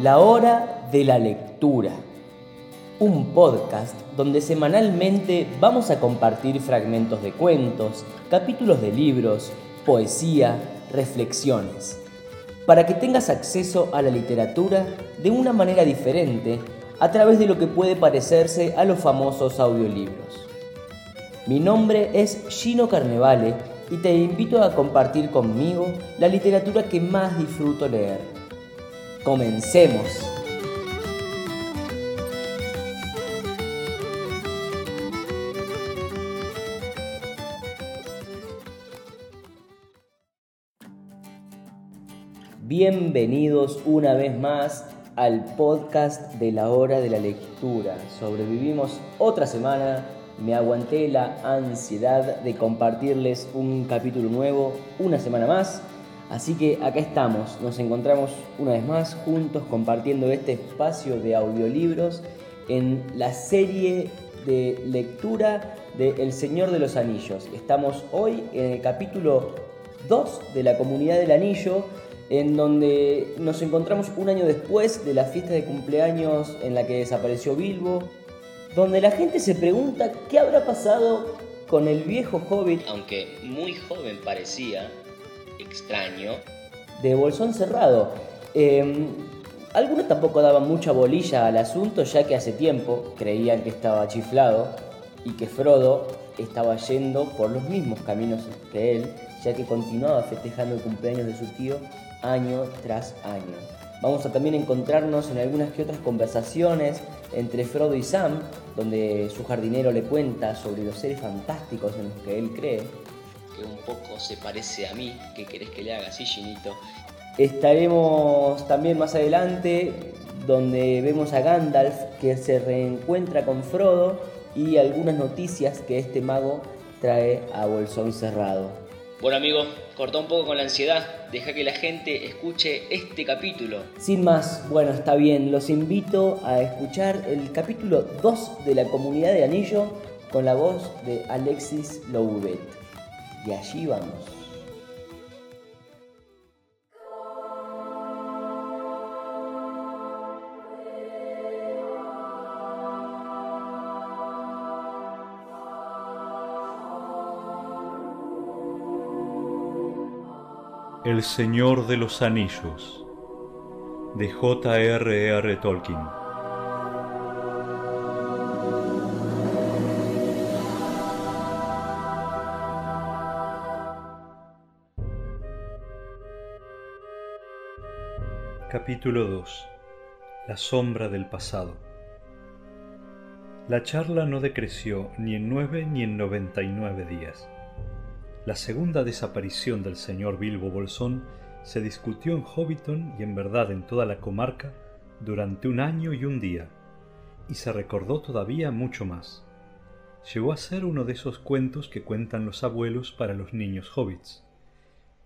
La hora de la lectura. Un podcast donde semanalmente vamos a compartir fragmentos de cuentos, capítulos de libros, poesía, reflexiones, para que tengas acceso a la literatura de una manera diferente a través de lo que puede parecerse a los famosos audiolibros. Mi nombre es Gino Carnevale y te invito a compartir conmigo la literatura que más disfruto leer. Comencemos. Bienvenidos una vez más al podcast de la hora de la lectura. Sobrevivimos otra semana me aguanté la ansiedad de compartirles un capítulo nuevo una semana más. Así que acá estamos, nos encontramos una vez más juntos compartiendo este espacio de audiolibros en la serie de lectura de El Señor de los Anillos. Estamos hoy en el capítulo 2 de la Comunidad del Anillo, en donde nos encontramos un año después de la fiesta de cumpleaños en la que desapareció Bilbo, donde la gente se pregunta qué habrá pasado con el viejo hobbit, aunque muy joven parecía, extraño, de Bolsón Cerrado. Em, algunos tampoco daban mucha bolilla al asunto, ya que hace tiempo creían que estaba chiflado y que Frodo estaba yendo por los mismos caminos que él, ya que continuaba festejando el cumpleaños de su tío año tras año. Vamos a también encontrarnos en algunas que otras conversaciones entre Frodo y Sam, donde su jardinero le cuenta sobre los seres fantásticos en los que él cree. Que un poco se parece a mí, ¿qué querés que le haga así, Ginito? Estaremos también más adelante donde vemos a Gandalf que se reencuentra con Frodo y algunas noticias que este mago trae a Bolsón Cerrado. Bueno amigo, cortá un poco con la ansiedad, deja que la gente escuche este capítulo. Sin más, bueno, está bien, los invito a escuchar el capítulo 2 de la Comunidad de Anillo con la voz de Alexis Louvet. Y allí vamos. El Señor de los Anillos de J.R.R. Tolkien Capítulo 2 La sombra del pasado La charla no decreció ni en nueve ni en noventa y nueve días la segunda desaparición del señor Bilbo Bolsón se discutió en Hobbiton y en verdad en toda la comarca durante un año y un día, y se recordó todavía mucho más. Llegó a ser uno de esos cuentos que cuentan los abuelos para los niños hobbits.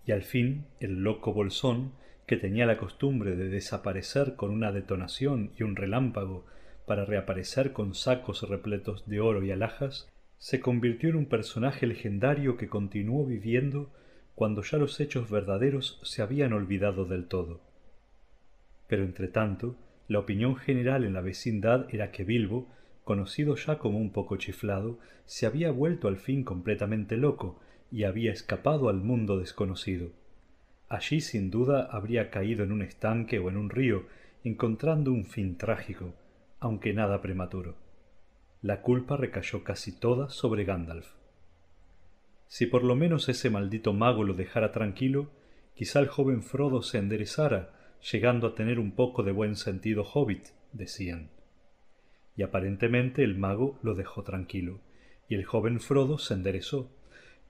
Y al fin el loco Bolsón, que tenía la costumbre de desaparecer con una detonación y un relámpago para reaparecer con sacos repletos de oro y alhajas, se convirtió en un personaje legendario que continuó viviendo cuando ya los hechos verdaderos se habían olvidado del todo. Pero entre tanto, la opinión general en la vecindad era que Bilbo, conocido ya como un poco chiflado, se había vuelto al fin completamente loco y había escapado al mundo desconocido. Allí sin duda habría caído en un estanque o en un río, encontrando un fin trágico, aunque nada prematuro la culpa recayó casi toda sobre Gandalf. Si por lo menos ese maldito mago lo dejara tranquilo, quizá el joven Frodo se enderezara, llegando a tener un poco de buen sentido hobbit, decían. Y aparentemente el mago lo dejó tranquilo, y el joven Frodo se enderezó,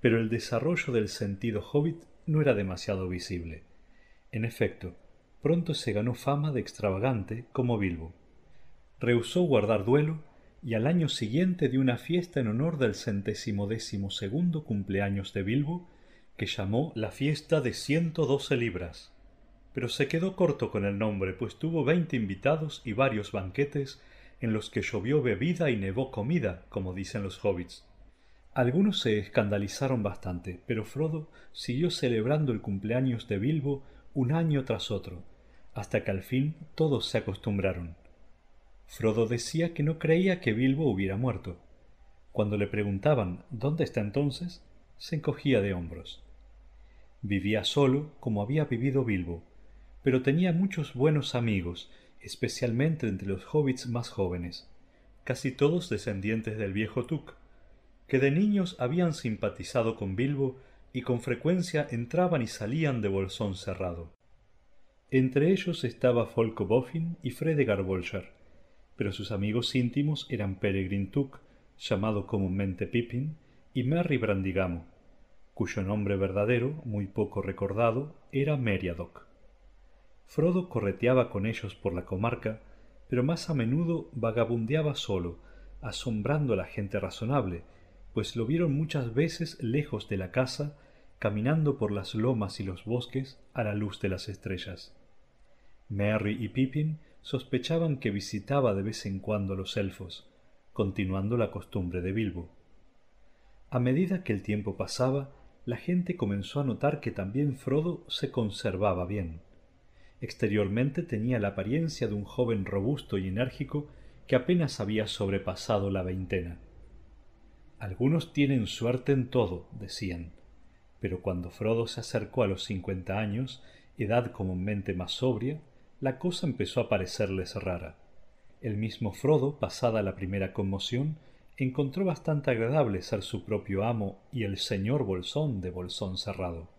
pero el desarrollo del sentido hobbit no era demasiado visible. En efecto, pronto se ganó fama de extravagante como Bilbo. Rehusó guardar duelo y al año siguiente dio una fiesta en honor del centésimo décimo segundo cumpleaños de Bilbo, que llamó la fiesta de ciento doce libras. Pero se quedó corto con el nombre, pues tuvo veinte invitados y varios banquetes en los que llovió bebida y nevó comida, como dicen los hobbits. Algunos se escandalizaron bastante, pero Frodo siguió celebrando el cumpleaños de Bilbo un año tras otro, hasta que al fin todos se acostumbraron. Frodo decía que no creía que Bilbo hubiera muerto. Cuando le preguntaban ¿dónde está entonces? se encogía de hombros. Vivía solo como había vivido Bilbo, pero tenía muchos buenos amigos, especialmente entre los hobbits más jóvenes, casi todos descendientes del viejo Tuk, que de niños habían simpatizado con Bilbo y con frecuencia entraban y salían de Bolsón cerrado. Entre ellos estaba Folco Boffin y Fredegar Bolger, pero sus amigos íntimos eran Peregrin Tuk, llamado comúnmente Pippin, y Merry Brandigamo, cuyo nombre verdadero, muy poco recordado, era Meriadoc. Frodo correteaba con ellos por la comarca, pero más a menudo vagabundeaba solo, asombrando a la gente razonable, pues lo vieron muchas veces lejos de la casa, caminando por las lomas y los bosques a la luz de las estrellas. Merry y Pippin sospechaban que visitaba de vez en cuando a los elfos, continuando la costumbre de Bilbo. A medida que el tiempo pasaba, la gente comenzó a notar que también Frodo se conservaba bien. Exteriormente tenía la apariencia de un joven robusto y enérgico que apenas había sobrepasado la veintena. Algunos tienen suerte en todo, decían, pero cuando Frodo se acercó a los cincuenta años, edad comúnmente más sobria, la cosa empezó a parecerles rara. El mismo Frodo, pasada la primera conmoción, encontró bastante agradable ser su propio amo y el señor Bolsón de Bolsón Cerrado.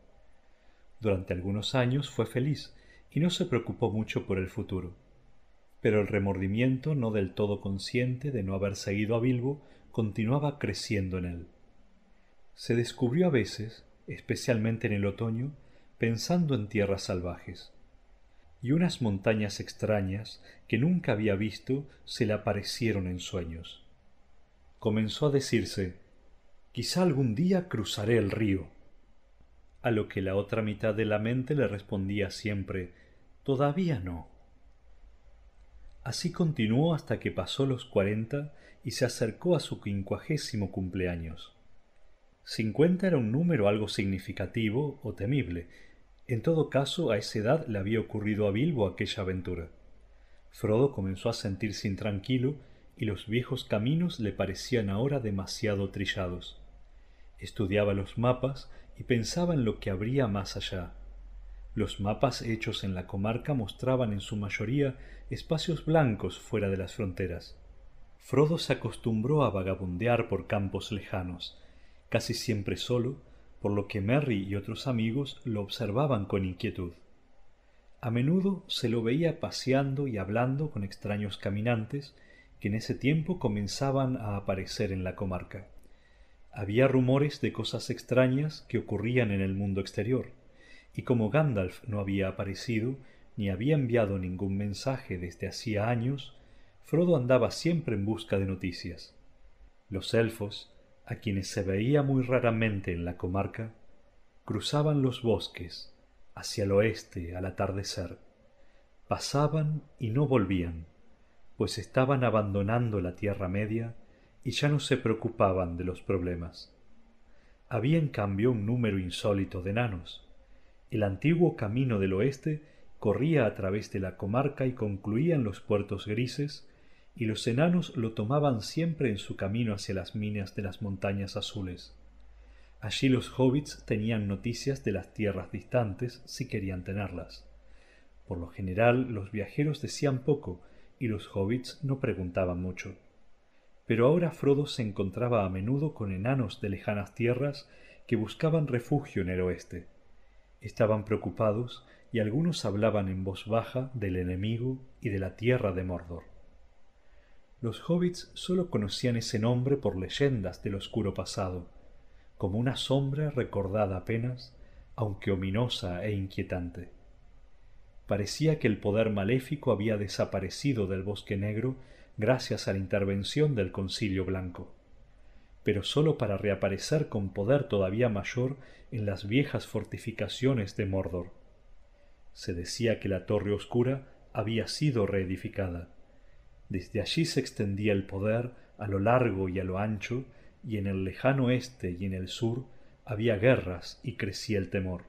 Durante algunos años fue feliz y no se preocupó mucho por el futuro. Pero el remordimiento, no del todo consciente de no haber seguido a Bilbo, continuaba creciendo en él. Se descubrió a veces, especialmente en el otoño, pensando en tierras salvajes. Y unas montañas extrañas que nunca había visto se le aparecieron en sueños. Comenzó a decirse quizá algún día cruzaré el río. A lo que la otra mitad de la mente le respondía siempre todavía no. Así continuó hasta que pasó los cuarenta y se acercó a su quincuagésimo cumpleaños. Cincuenta era un número algo significativo o temible. En todo caso, a esa edad le había ocurrido a Bilbo aquella aventura. Frodo comenzó a sentirse intranquilo y los viejos caminos le parecían ahora demasiado trillados. Estudiaba los mapas y pensaba en lo que habría más allá. Los mapas hechos en la comarca mostraban en su mayoría espacios blancos fuera de las fronteras. Frodo se acostumbró a vagabundear por campos lejanos, casi siempre solo, por lo que Merry y otros amigos lo observaban con inquietud. A menudo se lo veía paseando y hablando con extraños caminantes que en ese tiempo comenzaban a aparecer en la comarca. Había rumores de cosas extrañas que ocurrían en el mundo exterior, y como Gandalf no había aparecido ni había enviado ningún mensaje desde hacía años, Frodo andaba siempre en busca de noticias. Los elfos, a quienes se veía muy raramente en la comarca, cruzaban los bosques hacia el oeste al atardecer. Pasaban y no volvían, pues estaban abandonando la Tierra Media y ya no se preocupaban de los problemas. Había en cambio un número insólito de enanos. El antiguo camino del oeste corría a través de la comarca y concluía en los puertos grises y los enanos lo tomaban siempre en su camino hacia las minas de las montañas azules. Allí los hobbits tenían noticias de las tierras distantes si querían tenerlas. Por lo general los viajeros decían poco y los hobbits no preguntaban mucho. Pero ahora Frodo se encontraba a menudo con enanos de lejanas tierras que buscaban refugio en el oeste. Estaban preocupados y algunos hablaban en voz baja del enemigo y de la tierra de Mordor. Los hobbits sólo conocían ese nombre por leyendas del oscuro pasado, como una sombra recordada apenas, aunque ominosa e inquietante. Parecía que el poder maléfico había desaparecido del bosque negro gracias a la intervención del concilio blanco, pero sólo para reaparecer con poder todavía mayor en las viejas fortificaciones de Mordor. Se decía que la torre oscura había sido reedificada, desde allí se extendía el poder a lo largo y a lo ancho, y en el lejano este y en el sur había guerras y crecía el temor.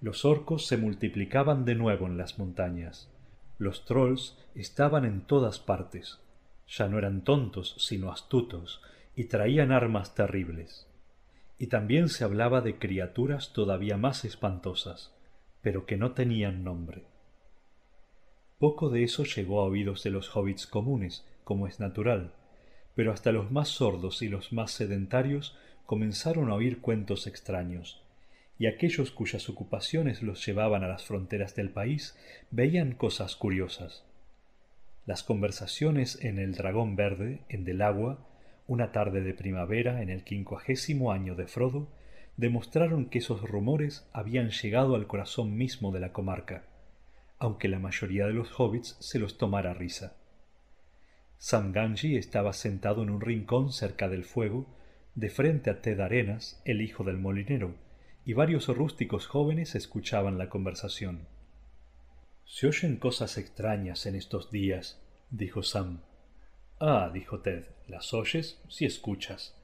Los orcos se multiplicaban de nuevo en las montañas. Los trolls estaban en todas partes. Ya no eran tontos, sino astutos, y traían armas terribles. Y también se hablaba de criaturas todavía más espantosas, pero que no tenían nombre. Poco de eso llegó a oídos de los hobbits comunes, como es natural, pero hasta los más sordos y los más sedentarios comenzaron a oír cuentos extraños, y aquellos cuyas ocupaciones los llevaban a las fronteras del país veían cosas curiosas. Las conversaciones en el Dragón Verde, en Del Agua, una tarde de primavera en el quincuagésimo año de Frodo, demostraron que esos rumores habían llegado al corazón mismo de la comarca, aunque la mayoría de los hobbits se los tomara risa. Sam Gamgee estaba sentado en un rincón cerca del fuego, de frente a Ted Arenas, el hijo del molinero, y varios rústicos jóvenes escuchaban la conversación. Se oyen cosas extrañas en estos días, dijo Sam. Ah, dijo Ted, las oyes si escuchas,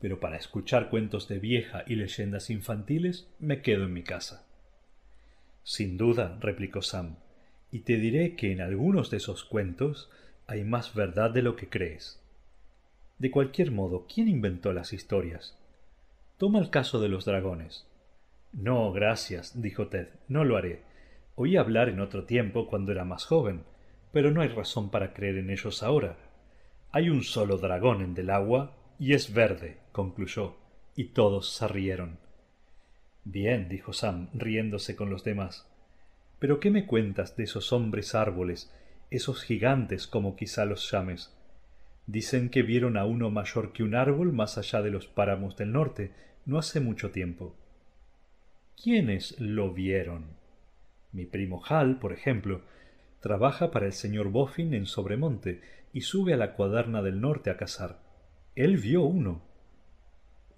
pero para escuchar cuentos de vieja y leyendas infantiles me quedo en mi casa. Sin duda, replicó Sam, y te diré que en algunos de esos cuentos hay más verdad de lo que crees. De cualquier modo, ¿quién inventó las historias? Toma el caso de los dragones. No, gracias, dijo Ted, no lo haré. Oí hablar en otro tiempo cuando era más joven, pero no hay razón para creer en ellos ahora. Hay un solo dragón en del agua y es verde, concluyó, y todos se rieron. Bien, dijo Sam, riéndose con los demás. Pero ¿qué me cuentas de esos hombres árboles esos gigantes como quizá los llames. Dicen que vieron a uno mayor que un árbol más allá de los páramos del norte, no hace mucho tiempo. ¿Quiénes lo vieron? Mi primo Hal, por ejemplo, trabaja para el señor Boffin en Sobremonte y sube a la cuaderna del norte a cazar. Él vio uno.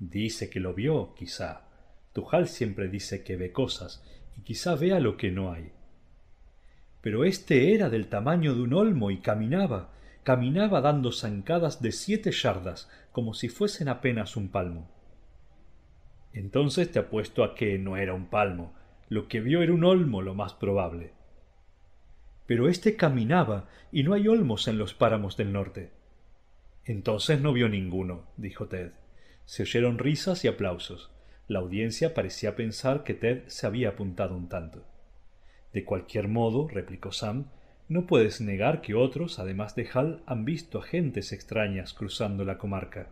Dice que lo vio, quizá. Tu Hal siempre dice que ve cosas, y quizá vea lo que no hay pero éste era del tamaño de un olmo y caminaba, caminaba dando zancadas de siete yardas, como si fuesen apenas un palmo. Entonces te apuesto a que no era un palmo, lo que vio era un olmo lo más probable. Pero éste caminaba, y no hay olmos en los páramos del norte. Entonces no vio ninguno, dijo Ted. Se oyeron risas y aplausos. La audiencia parecía pensar que Ted se había apuntado un tanto. De cualquier modo, replicó Sam, no puedes negar que otros, además de Hal, han visto a gentes extrañas cruzando la comarca.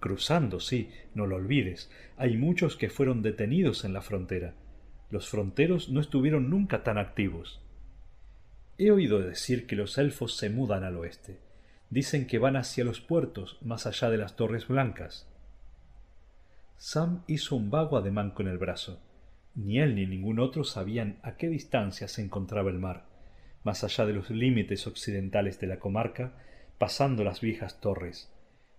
Cruzando, sí, no lo olvides. Hay muchos que fueron detenidos en la frontera. Los fronteros no estuvieron nunca tan activos. He oído decir que los elfos se mudan al oeste. Dicen que van hacia los puertos, más allá de las torres blancas. Sam hizo un vago ademán con el brazo. Ni él ni ningún otro sabían a qué distancia se encontraba el mar, más allá de los límites occidentales de la comarca, pasando las viejas torres,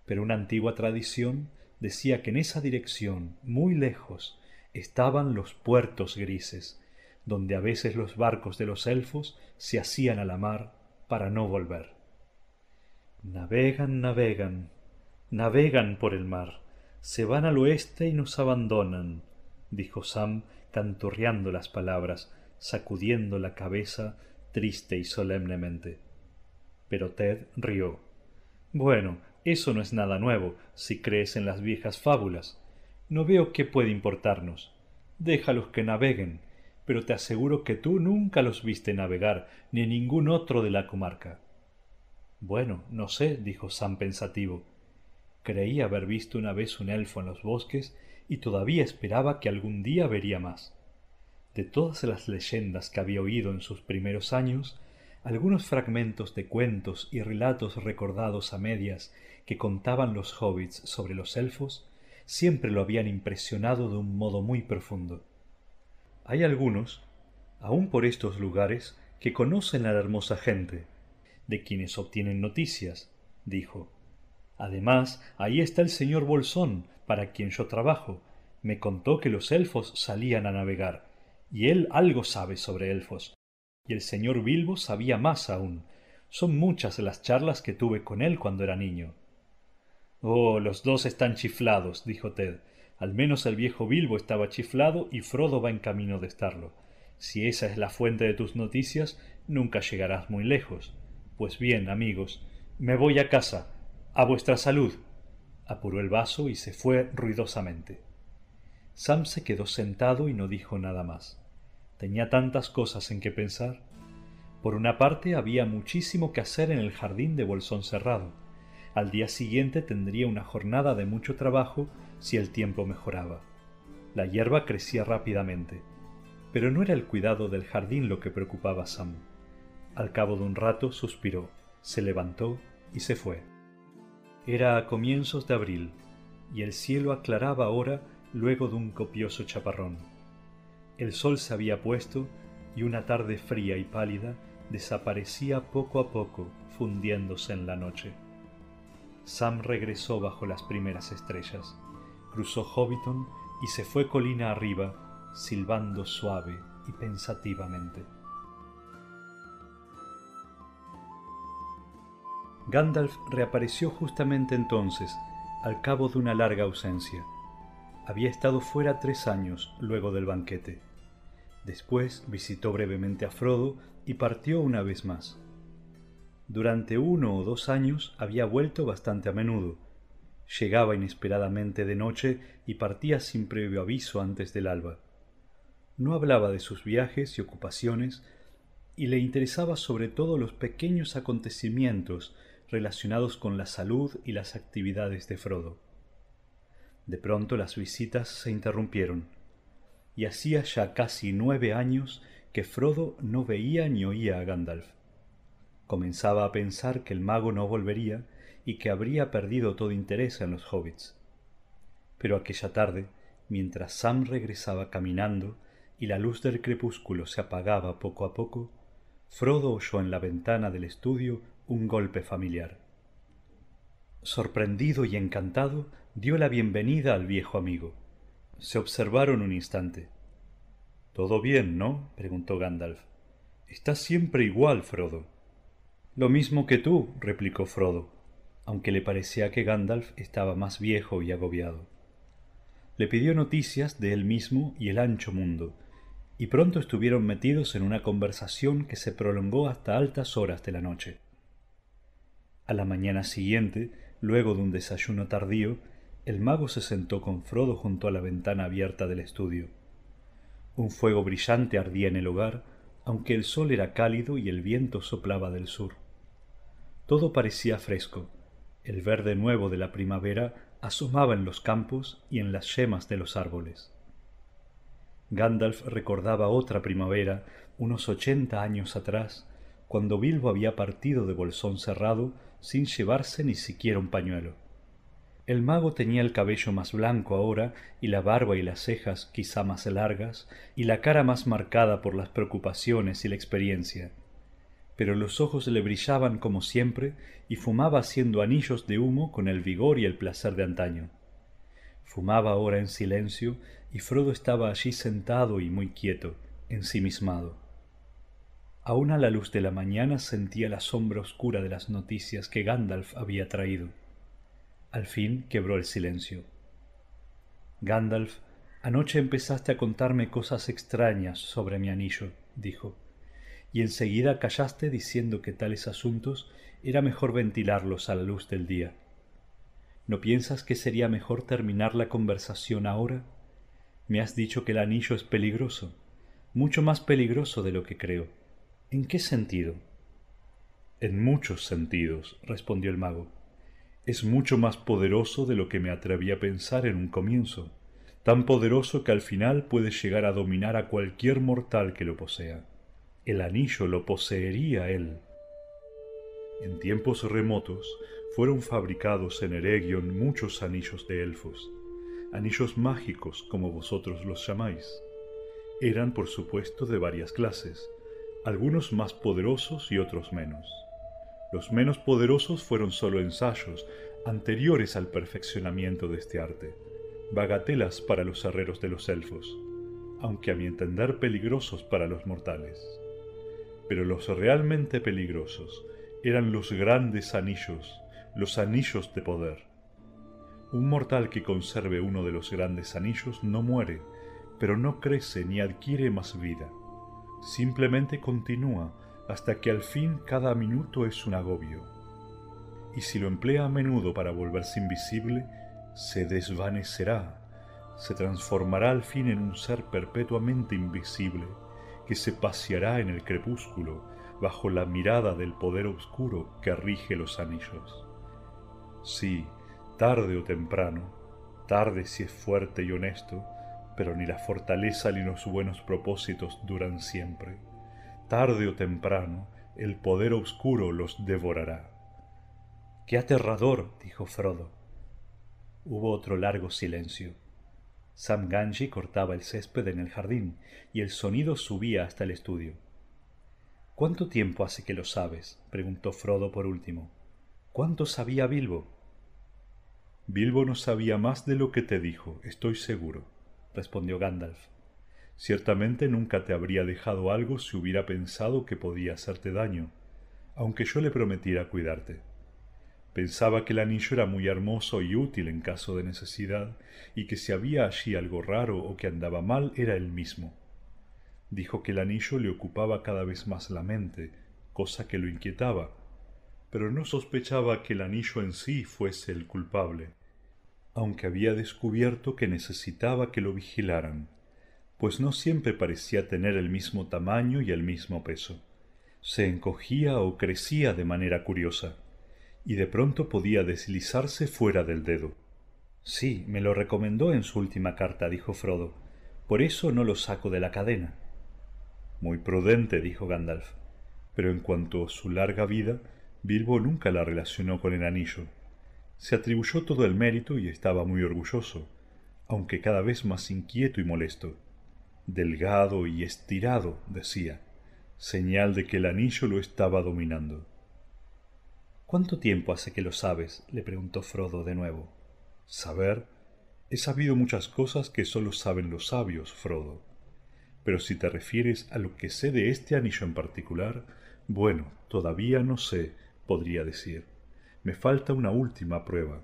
pero una antigua tradición decía que en esa dirección, muy lejos, estaban los puertos grises, donde a veces los barcos de los elfos se hacían a la mar para no volver. Navegan, navegan, navegan por el mar, se van al oeste y nos abandonan, dijo Sam canturreando las palabras, sacudiendo la cabeza triste y solemnemente. Pero Ted rió. Bueno, eso no es nada nuevo, si crees en las viejas fábulas. No veo qué puede importarnos. Déjalos que naveguen, pero te aseguro que tú nunca los viste navegar, ni ningún otro de la comarca. Bueno, no sé, dijo Sam pensativo. Creí haber visto una vez un elfo en los bosques y todavía esperaba que algún día vería más. De todas las leyendas que había oído en sus primeros años, algunos fragmentos de cuentos y relatos recordados a medias que contaban los hobbits sobre los elfos siempre lo habían impresionado de un modo muy profundo. Hay algunos, aun por estos lugares, que conocen a la hermosa gente, de quienes obtienen noticias, dijo. Además, ahí está el señor Bolsón, para quien yo trabajo, me contó que los elfos salían a navegar, y él algo sabe sobre elfos. Y el señor Bilbo sabía más aún. Son muchas las charlas que tuve con él cuando era niño. Oh, los dos están chiflados, dijo Ted. Al menos el viejo Bilbo estaba chiflado y Frodo va en camino de estarlo. Si esa es la fuente de tus noticias, nunca llegarás muy lejos. Pues bien, amigos, me voy a casa. A vuestra salud. Apuró el vaso y se fue ruidosamente. Sam se quedó sentado y no dijo nada más. Tenía tantas cosas en que pensar. Por una parte había muchísimo que hacer en el jardín de Bolsón Cerrado. Al día siguiente tendría una jornada de mucho trabajo si el tiempo mejoraba. La hierba crecía rápidamente, pero no era el cuidado del jardín lo que preocupaba a Sam. Al cabo de un rato suspiró, se levantó y se fue. Era a comienzos de abril, y el cielo aclaraba ahora luego de un copioso chaparrón. El sol se había puesto y una tarde fría y pálida desaparecía poco a poco fundiéndose en la noche. Sam regresó bajo las primeras estrellas, cruzó Hobbiton y se fue colina arriba, silbando suave y pensativamente. Gandalf reapareció justamente entonces, al cabo de una larga ausencia. Había estado fuera tres años luego del banquete. Después visitó brevemente a Frodo y partió una vez más. Durante uno o dos años había vuelto bastante a menudo. Llegaba inesperadamente de noche y partía sin previo aviso antes del alba. No hablaba de sus viajes y ocupaciones, y le interesaba sobre todo los pequeños acontecimientos relacionados con la salud y las actividades de Frodo. De pronto las visitas se interrumpieron, y hacía ya casi nueve años que Frodo no veía ni oía a Gandalf. Comenzaba a pensar que el mago no volvería y que habría perdido todo interés en los hobbits. Pero aquella tarde, mientras Sam regresaba caminando y la luz del crepúsculo se apagaba poco a poco, Frodo oyó en la ventana del estudio un golpe familiar. Sorprendido y encantado, dio la bienvenida al viejo amigo. Se observaron un instante. Todo bien, ¿no? preguntó Gandalf. Estás siempre igual, Frodo. Lo mismo que tú, replicó Frodo, aunque le parecía que Gandalf estaba más viejo y agobiado. Le pidió noticias de él mismo y el ancho mundo, y pronto estuvieron metidos en una conversación que se prolongó hasta altas horas de la noche. A la mañana siguiente, luego de un desayuno tardío, el mago se sentó con Frodo junto a la ventana abierta del estudio. Un fuego brillante ardía en el hogar, aunque el sol era cálido y el viento soplaba del sur. Todo parecía fresco. El verde nuevo de la primavera asomaba en los campos y en las yemas de los árboles. Gandalf recordaba otra primavera, unos ochenta años atrás, cuando Bilbo había partido de Bolsón cerrado sin llevarse ni siquiera un pañuelo. El mago tenía el cabello más blanco ahora y la barba y las cejas quizá más largas y la cara más marcada por las preocupaciones y la experiencia pero los ojos le brillaban como siempre y fumaba haciendo anillos de humo con el vigor y el placer de antaño. Fumaba ahora en silencio y Frodo estaba allí sentado y muy quieto, ensimismado. Aún a la luz de la mañana sentía la sombra oscura de las noticias que Gandalf había traído. Al fin quebró el silencio. Gandalf, anoche empezaste a contarme cosas extrañas sobre mi anillo, dijo y enseguida callaste diciendo que tales asuntos era mejor ventilarlos a la luz del día. ¿No piensas que sería mejor terminar la conversación ahora? Me has dicho que el anillo es peligroso, mucho más peligroso de lo que creo. ¿En qué sentido? En muchos sentidos, respondió el mago. Es mucho más poderoso de lo que me atreví a pensar en un comienzo, tan poderoso que al final puede llegar a dominar a cualquier mortal que lo posea el anillo lo poseería él. En tiempos remotos fueron fabricados en Eregion muchos anillos de elfos, anillos mágicos como vosotros los llamáis. Eran por supuesto de varias clases, algunos más poderosos y otros menos. Los menos poderosos fueron sólo ensayos anteriores al perfeccionamiento de este arte, bagatelas para los herreros de los elfos, aunque a mi entender peligrosos para los mortales pero los realmente peligrosos eran los grandes anillos, los anillos de poder. Un mortal que conserve uno de los grandes anillos no muere, pero no crece ni adquiere más vida. Simplemente continúa hasta que al fin cada minuto es un agobio. Y si lo emplea a menudo para volverse invisible, se desvanecerá, se transformará al fin en un ser perpetuamente invisible que se paseará en el crepúsculo bajo la mirada del poder oscuro que rige los anillos. Sí, tarde o temprano, tarde si es fuerte y honesto, pero ni la fortaleza ni los buenos propósitos duran siempre. Tarde o temprano, el poder oscuro los devorará. ¡Qué aterrador! dijo Frodo. Hubo otro largo silencio. Sam Ganji cortaba el césped en el jardín y el sonido subía hasta el estudio. ¿Cuánto tiempo hace que lo sabes? preguntó Frodo por último. ¿Cuánto sabía Bilbo? Bilbo no sabía más de lo que te dijo, estoy seguro, respondió Gandalf. Ciertamente nunca te habría dejado algo si hubiera pensado que podía hacerte daño, aunque yo le prometiera cuidarte. Pensaba que el anillo era muy hermoso y útil en caso de necesidad, y que si había allí algo raro o que andaba mal era él mismo. Dijo que el anillo le ocupaba cada vez más la mente, cosa que lo inquietaba, pero no sospechaba que el anillo en sí fuese el culpable, aunque había descubierto que necesitaba que lo vigilaran, pues no siempre parecía tener el mismo tamaño y el mismo peso. Se encogía o crecía de manera curiosa y de pronto podía deslizarse fuera del dedo. Sí, me lo recomendó en su última carta, dijo Frodo. Por eso no lo saco de la cadena. Muy prudente, dijo Gandalf. Pero en cuanto a su larga vida, Bilbo nunca la relacionó con el anillo. Se atribuyó todo el mérito y estaba muy orgulloso, aunque cada vez más inquieto y molesto. Delgado y estirado, decía, señal de que el anillo lo estaba dominando. ¿Cuánto tiempo hace que lo sabes? le preguntó Frodo de nuevo. Saber. He sabido muchas cosas que sólo saben los sabios, Frodo. Pero si te refieres a lo que sé de este anillo en particular, bueno, todavía no sé, podría decir. Me falta una última prueba.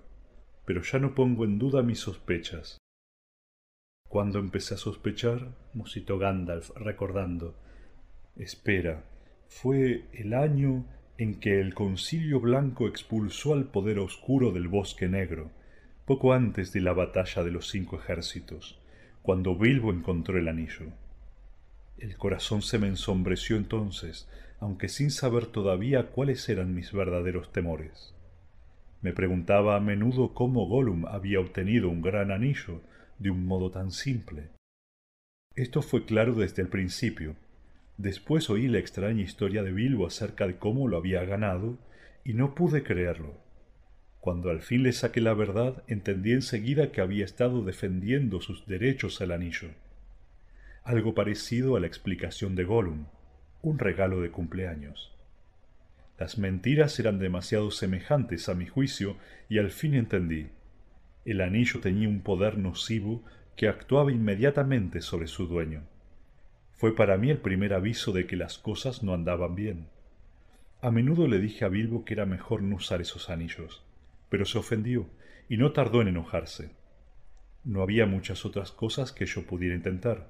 Pero ya no pongo en duda mis sospechas. Cuando empecé a sospechar, musitó Gandalf recordando. Espera, fue el año en que el concilio blanco expulsó al poder oscuro del bosque negro, poco antes de la batalla de los cinco ejércitos, cuando Bilbo encontró el anillo. El corazón se me ensombreció entonces, aunque sin saber todavía cuáles eran mis verdaderos temores. Me preguntaba a menudo cómo Gollum había obtenido un gran anillo de un modo tan simple. Esto fue claro desde el principio, Después oí la extraña historia de Bilbo acerca de cómo lo había ganado y no pude creerlo. Cuando al fin le saqué la verdad, entendí enseguida que había estado defendiendo sus derechos al anillo. Algo parecido a la explicación de Gollum, un regalo de cumpleaños. Las mentiras eran demasiado semejantes a mi juicio y al fin entendí. El anillo tenía un poder nocivo que actuaba inmediatamente sobre su dueño. Fue para mí el primer aviso de que las cosas no andaban bien. A menudo le dije a Bilbo que era mejor no usar esos anillos, pero se ofendió y no tardó en enojarse. No había muchas otras cosas que yo pudiera intentar.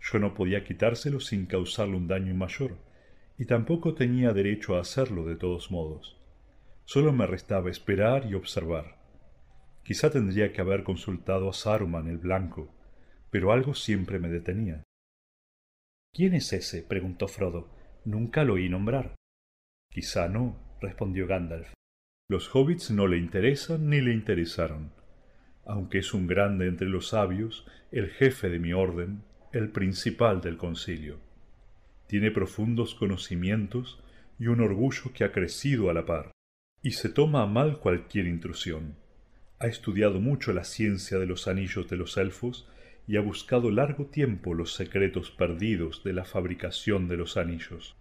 Yo no podía quitárselo sin causarle un daño mayor, y tampoco tenía derecho a hacerlo de todos modos. Solo me restaba esperar y observar. Quizá tendría que haber consultado a Saruman el Blanco, pero algo siempre me detenía. ¿Quién es ese? preguntó Frodo. Nunca lo oí nombrar. Quizá no, respondió Gandalf. Los hobbits no le interesan ni le interesaron. Aunque es un grande entre los sabios, el jefe de mi orden, el principal del concilio. Tiene profundos conocimientos y un orgullo que ha crecido a la par, y se toma a mal cualquier intrusión. Ha estudiado mucho la ciencia de los anillos de los elfos y ha buscado largo tiempo los secretos perdidos de la fabricación de los anillos.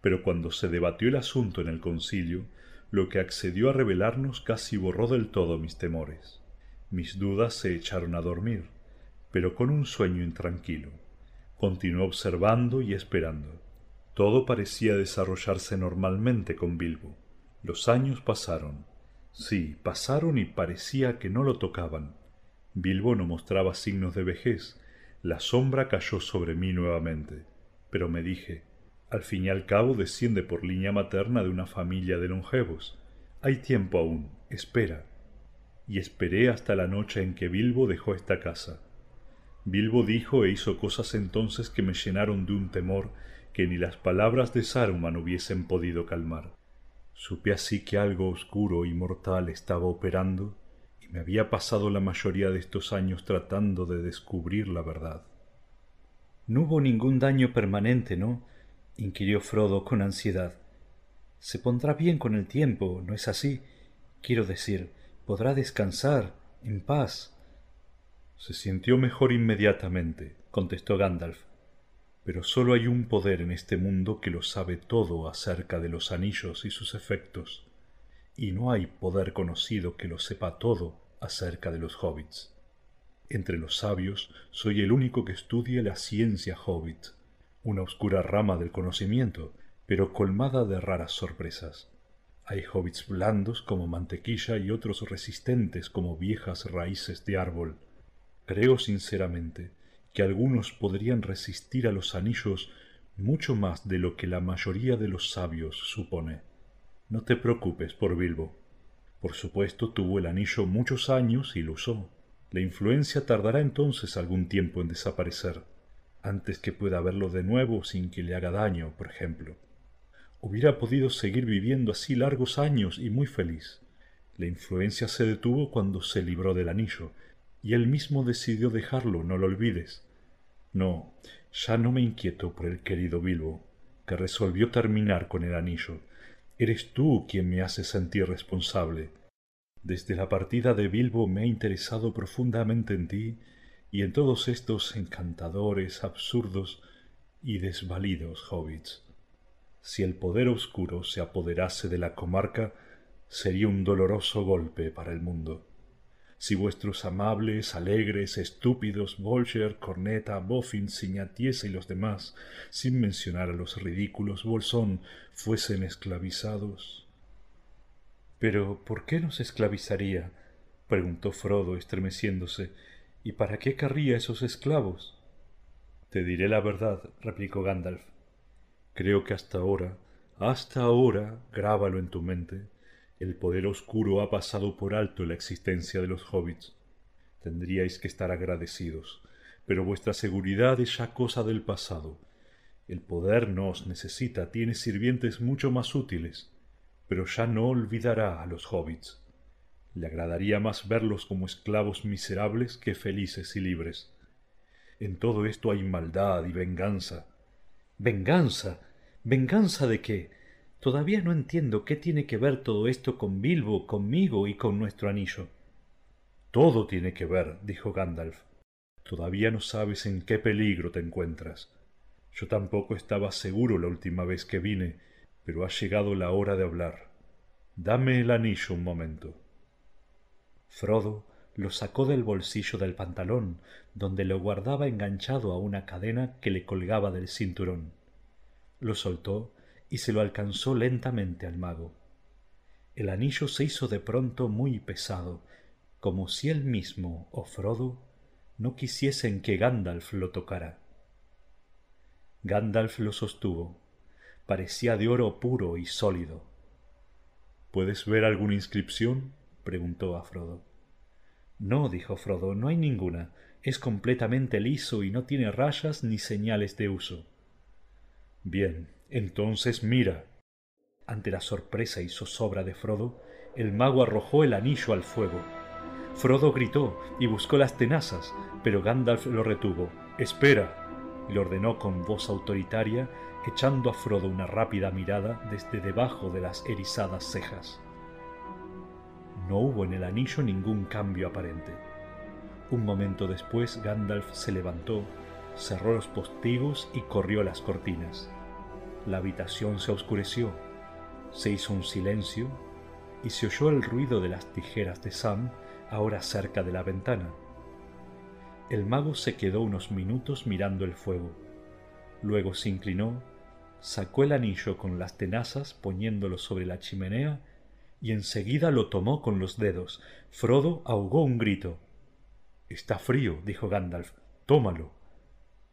Pero cuando se debatió el asunto en el concilio, lo que accedió a revelarnos casi borró del todo mis temores. Mis dudas se echaron a dormir, pero con un sueño intranquilo. Continué observando y esperando. Todo parecía desarrollarse normalmente con Bilbo. Los años pasaron. Sí, pasaron y parecía que no lo tocaban. Bilbo no mostraba signos de vejez. La sombra cayó sobre mí nuevamente. Pero me dije, al fin y al cabo desciende por línea materna de una familia de longevos. Hay tiempo aún, espera. Y esperé hasta la noche en que Bilbo dejó esta casa. Bilbo dijo e hizo cosas entonces que me llenaron de un temor que ni las palabras de Saruman hubiesen podido calmar. Supe así que algo oscuro y mortal estaba operando me había pasado la mayoría de estos años tratando de descubrir la verdad. No hubo ningún daño permanente, ¿no? inquirió Frodo con ansiedad. Se pondrá bien con el tiempo, ¿no es así? Quiero decir, podrá descansar, en paz. Se sintió mejor inmediatamente, contestó Gandalf. Pero sólo hay un poder en este mundo que lo sabe todo acerca de los anillos y sus efectos, y no hay poder conocido que lo sepa todo acerca de los hobbits. Entre los sabios soy el único que estudia la ciencia hobbit, una oscura rama del conocimiento, pero colmada de raras sorpresas. Hay hobbits blandos como mantequilla y otros resistentes como viejas raíces de árbol, Creo sinceramente que algunos podrían resistir a los anillos mucho más de lo que la mayoría de los sabios supone. No te preocupes por Bilbo. Por supuesto tuvo el anillo muchos años y lo usó. La influencia tardará entonces algún tiempo en desaparecer, antes que pueda verlo de nuevo sin que le haga daño, por ejemplo. Hubiera podido seguir viviendo así largos años y muy feliz. La influencia se detuvo cuando se libró del anillo, y él mismo decidió dejarlo, no lo olvides. No, ya no me inquieto por el querido Bilbo, que resolvió terminar con el anillo. Eres tú quien me hace sentir responsable. Desde la partida de Bilbo me he interesado profundamente en ti y en todos estos encantadores, absurdos y desvalidos hobbits. Si el poder oscuro se apoderase de la comarca, sería un doloroso golpe para el mundo si vuestros amables, alegres, estúpidos Bolger, Corneta, Boffin, Siñatiesa y los demás, sin mencionar a los ridículos Bolsón, fuesen esclavizados. Pero ¿por qué nos esclavizaría? preguntó Frodo estremeciéndose. ¿Y para qué querría esos esclavos? Te diré la verdad, replicó Gandalf. Creo que hasta ahora, hasta ahora, grábalo en tu mente, el poder oscuro ha pasado por alto la existencia de los hobbits. Tendríais que estar agradecidos, pero vuestra seguridad es ya cosa del pasado. El poder no os necesita, tiene sirvientes mucho más útiles, pero ya no olvidará a los hobbits. Le agradaría más verlos como esclavos miserables que felices y libres. En todo esto hay maldad y venganza. ¿Venganza? ¿Venganza de qué? Todavía no entiendo qué tiene que ver todo esto con Bilbo, conmigo y con nuestro anillo. Todo tiene que ver, dijo Gandalf. Todavía no sabes en qué peligro te encuentras. Yo tampoco estaba seguro la última vez que vine, pero ha llegado la hora de hablar. Dame el anillo un momento. Frodo lo sacó del bolsillo del pantalón, donde lo guardaba enganchado a una cadena que le colgaba del cinturón. Lo soltó y se lo alcanzó lentamente al mago. El anillo se hizo de pronto muy pesado, como si él mismo o Frodo no quisiesen que Gandalf lo tocara. Gandalf lo sostuvo. Parecía de oro puro y sólido. ¿Puedes ver alguna inscripción? preguntó a Frodo. No, dijo Frodo, no hay ninguna. Es completamente liso y no tiene rayas ni señales de uso. Bien, entonces mira. Ante la sorpresa y zozobra de Frodo, el mago arrojó el anillo al fuego. Frodo gritó y buscó las tenazas, pero Gandalf lo retuvo. Espera, le ordenó con voz autoritaria, echando a Frodo una rápida mirada desde debajo de las erizadas cejas. No hubo en el anillo ningún cambio aparente. Un momento después Gandalf se levantó, cerró los postigos y corrió las cortinas. La habitación se oscureció, se hizo un silencio y se oyó el ruido de las tijeras de Sam ahora cerca de la ventana. El mago se quedó unos minutos mirando el fuego. Luego se inclinó, sacó el anillo con las tenazas poniéndolo sobre la chimenea y enseguida lo tomó con los dedos. Frodo ahogó un grito. Está frío, dijo Gandalf. Tómalo.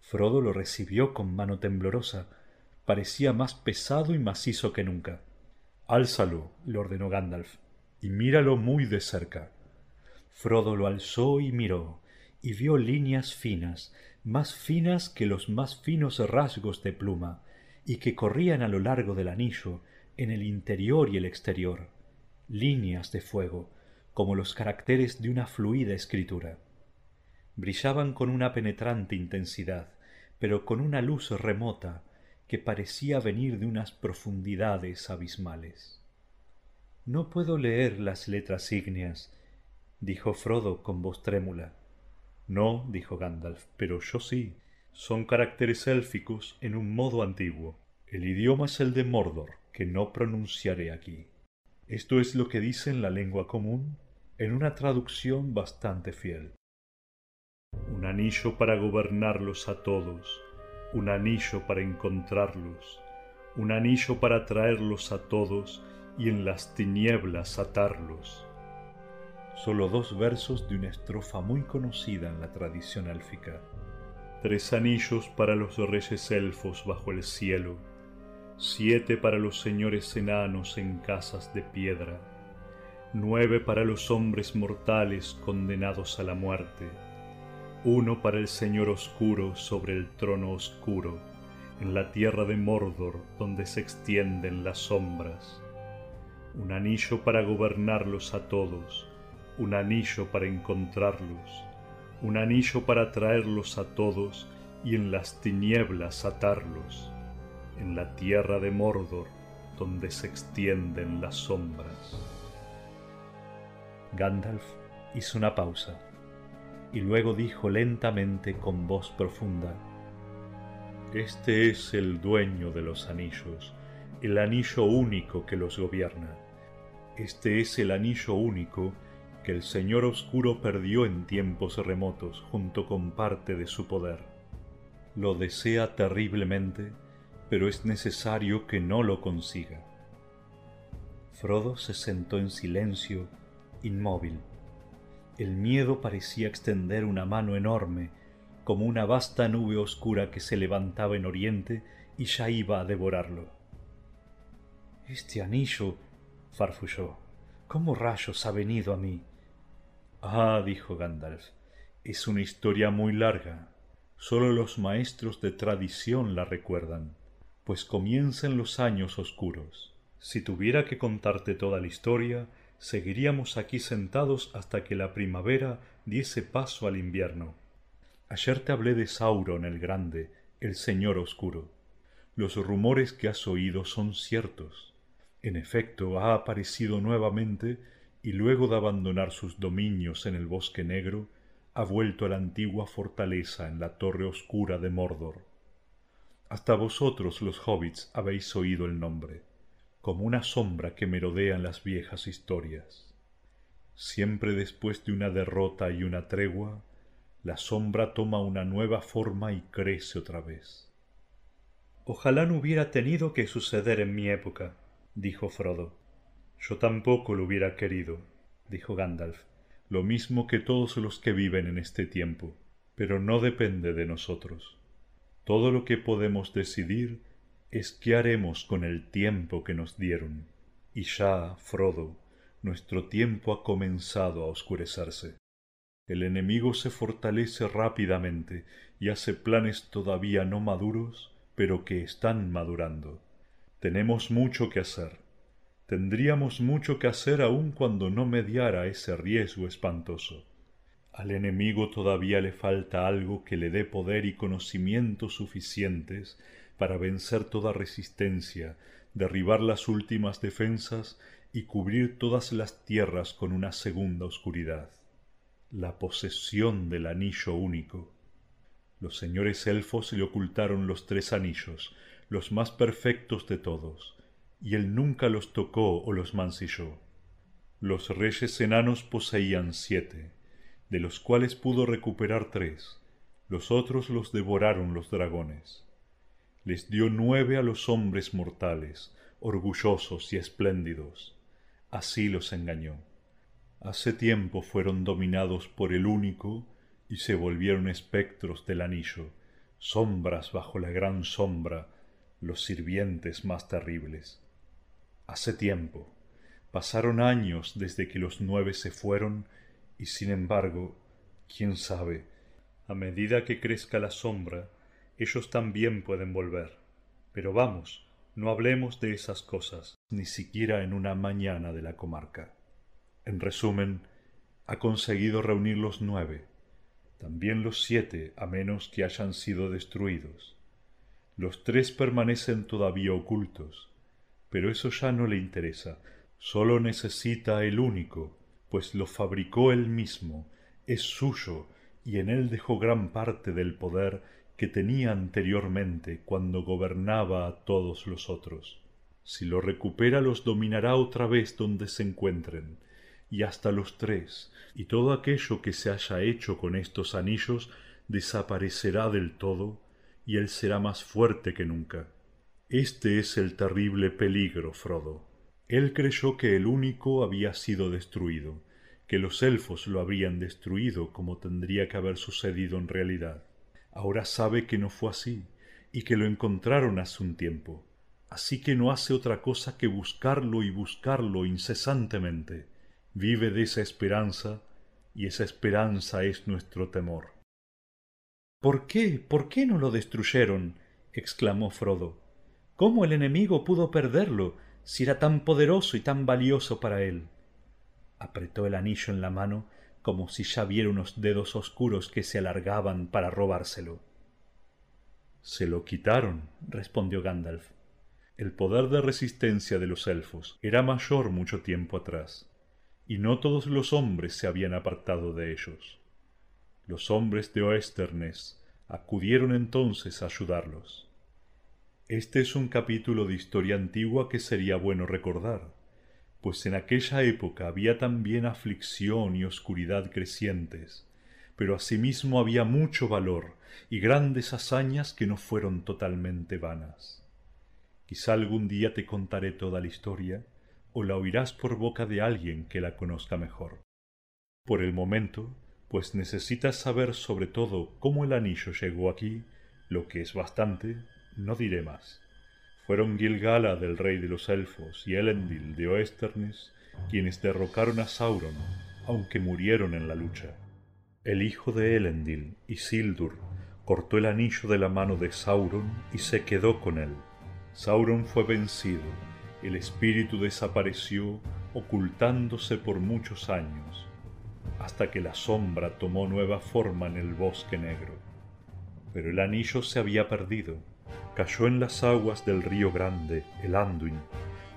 Frodo lo recibió con mano temblorosa. Parecía más pesado y macizo que nunca. Álzalo, le ordenó Gandalf, y míralo muy de cerca. Frodo lo alzó y miró, y vio líneas finas, más finas que los más finos rasgos de pluma, y que corrían a lo largo del anillo, en el interior y el exterior, líneas de fuego, como los caracteres de una fluida escritura. Brillaban con una penetrante intensidad, pero con una luz remota que parecía venir de unas profundidades abismales. No puedo leer las letras ígneas, dijo Frodo con voz trémula. No, dijo Gandalf, pero yo sí. Son caracteres élficos en un modo antiguo. El idioma es el de Mordor, que no pronunciaré aquí. Esto es lo que dice en la lengua común, en una traducción bastante fiel. Un anillo para gobernarlos a todos, un anillo para encontrarlos, un anillo para traerlos a todos y en las tinieblas atarlos solo dos versos de una estrofa muy conocida en la tradición élfica. Tres anillos para los reyes elfos bajo el cielo, siete para los señores enanos en casas de piedra, nueve para los hombres mortales condenados a la muerte, uno para el Señor oscuro sobre el trono oscuro, en la tierra de Mordor donde se extienden las sombras, un anillo para gobernarlos a todos, un anillo para encontrarlos, un anillo para traerlos a todos y en las tinieblas atarlos, en la tierra de Mordor donde se extienden las sombras. Gandalf hizo una pausa y luego dijo lentamente con voz profunda, Este es el dueño de los anillos, el anillo único que los gobierna. Este es el anillo único que el Señor Oscuro perdió en tiempos remotos junto con parte de su poder. Lo desea terriblemente, pero es necesario que no lo consiga. Frodo se sentó en silencio, inmóvil. El miedo parecía extender una mano enorme, como una vasta nube oscura que se levantaba en oriente y ya iba a devorarlo. Este anillo, farfulló, ¿cómo rayos ha venido a mí? Ah, dijo Gandalf, es una historia muy larga. Sólo los maestros de tradición la recuerdan, pues comienzan los años oscuros. Si tuviera que contarte toda la historia, seguiríamos aquí sentados hasta que la primavera diese paso al invierno. Ayer te hablé de Sauron el Grande, el Señor Oscuro. Los rumores que has oído son ciertos. En efecto, ha aparecido nuevamente y luego de abandonar sus dominios en el bosque negro, ha vuelto a la antigua fortaleza en la torre oscura de Mordor. Hasta vosotros los hobbits habéis oído el nombre, como una sombra que merodea en las viejas historias. Siempre después de una derrota y una tregua, la sombra toma una nueva forma y crece otra vez. Ojalá no hubiera tenido que suceder en mi época, dijo Frodo. Yo tampoco lo hubiera querido, dijo Gandalf, lo mismo que todos los que viven en este tiempo, pero no depende de nosotros. Todo lo que podemos decidir es qué haremos con el tiempo que nos dieron. Y ya, Frodo, nuestro tiempo ha comenzado a oscurecerse. El enemigo se fortalece rápidamente y hace planes todavía no maduros, pero que están madurando. Tenemos mucho que hacer tendríamos mucho que hacer aun cuando no mediara ese riesgo espantoso. Al enemigo todavía le falta algo que le dé poder y conocimientos suficientes para vencer toda resistencia, derribar las últimas defensas y cubrir todas las tierras con una segunda oscuridad. La posesión del anillo único. Los señores elfos le ocultaron los tres anillos, los más perfectos de todos, y él nunca los tocó o los mancilló. Los reyes enanos poseían siete, de los cuales pudo recuperar tres, los otros los devoraron los dragones. Les dio nueve a los hombres mortales, orgullosos y espléndidos. así los engañó. Hace tiempo fueron dominados por el único y se volvieron espectros del anillo, sombras bajo la gran sombra, los sirvientes más terribles. Hace tiempo, pasaron años desde que los nueve se fueron y sin embargo, quién sabe, a medida que crezca la sombra, ellos también pueden volver. Pero vamos, no hablemos de esas cosas, ni siquiera en una mañana de la comarca. En resumen, ha conseguido reunir los nueve, también los siete, a menos que hayan sido destruidos. Los tres permanecen todavía ocultos, pero eso ya no le interesa, sólo necesita el único, pues lo fabricó él mismo, es suyo, y en él dejó gran parte del poder que tenía anteriormente cuando gobernaba a todos los otros. Si lo recupera los dominará otra vez donde se encuentren, y hasta los tres, y todo aquello que se haya hecho con estos anillos desaparecerá del todo, y él será más fuerte que nunca. Este es el terrible peligro, Frodo. Él creyó que el único había sido destruido, que los elfos lo habrían destruido como tendría que haber sucedido en realidad. Ahora sabe que no fue así y que lo encontraron hace un tiempo. Así que no hace otra cosa que buscarlo y buscarlo incesantemente. Vive de esa esperanza y esa esperanza es nuestro temor. ¿Por qué? ¿Por qué no lo destruyeron? exclamó Frodo. ¿Cómo el enemigo pudo perderlo si era tan poderoso y tan valioso para él? Apretó el anillo en la mano como si ya viera unos dedos oscuros que se alargaban para robárselo. Se lo quitaron, respondió Gandalf. El poder de resistencia de los elfos era mayor mucho tiempo atrás, y no todos los hombres se habían apartado de ellos. Los hombres de Oesternes acudieron entonces a ayudarlos. Este es un capítulo de historia antigua que sería bueno recordar pues en aquella época había también aflicción y oscuridad crecientes, pero asimismo había mucho valor y grandes hazañas que no fueron totalmente vanas. Quizá algún día te contaré toda la historia, o la oirás por boca de alguien que la conozca mejor. Por el momento, pues necesitas saber sobre todo cómo el anillo llegó aquí, lo que es bastante, no diré más. Fueron Gilgala del rey de los elfos y Elendil de Oesternis quienes derrocaron a Sauron, aunque murieron en la lucha. El hijo de Elendil, Isildur, cortó el anillo de la mano de Sauron y se quedó con él. Sauron fue vencido, el espíritu desapareció ocultándose por muchos años, hasta que la sombra tomó nueva forma en el bosque negro. Pero el anillo se había perdido, cayó en las aguas del río Grande, el Anduin,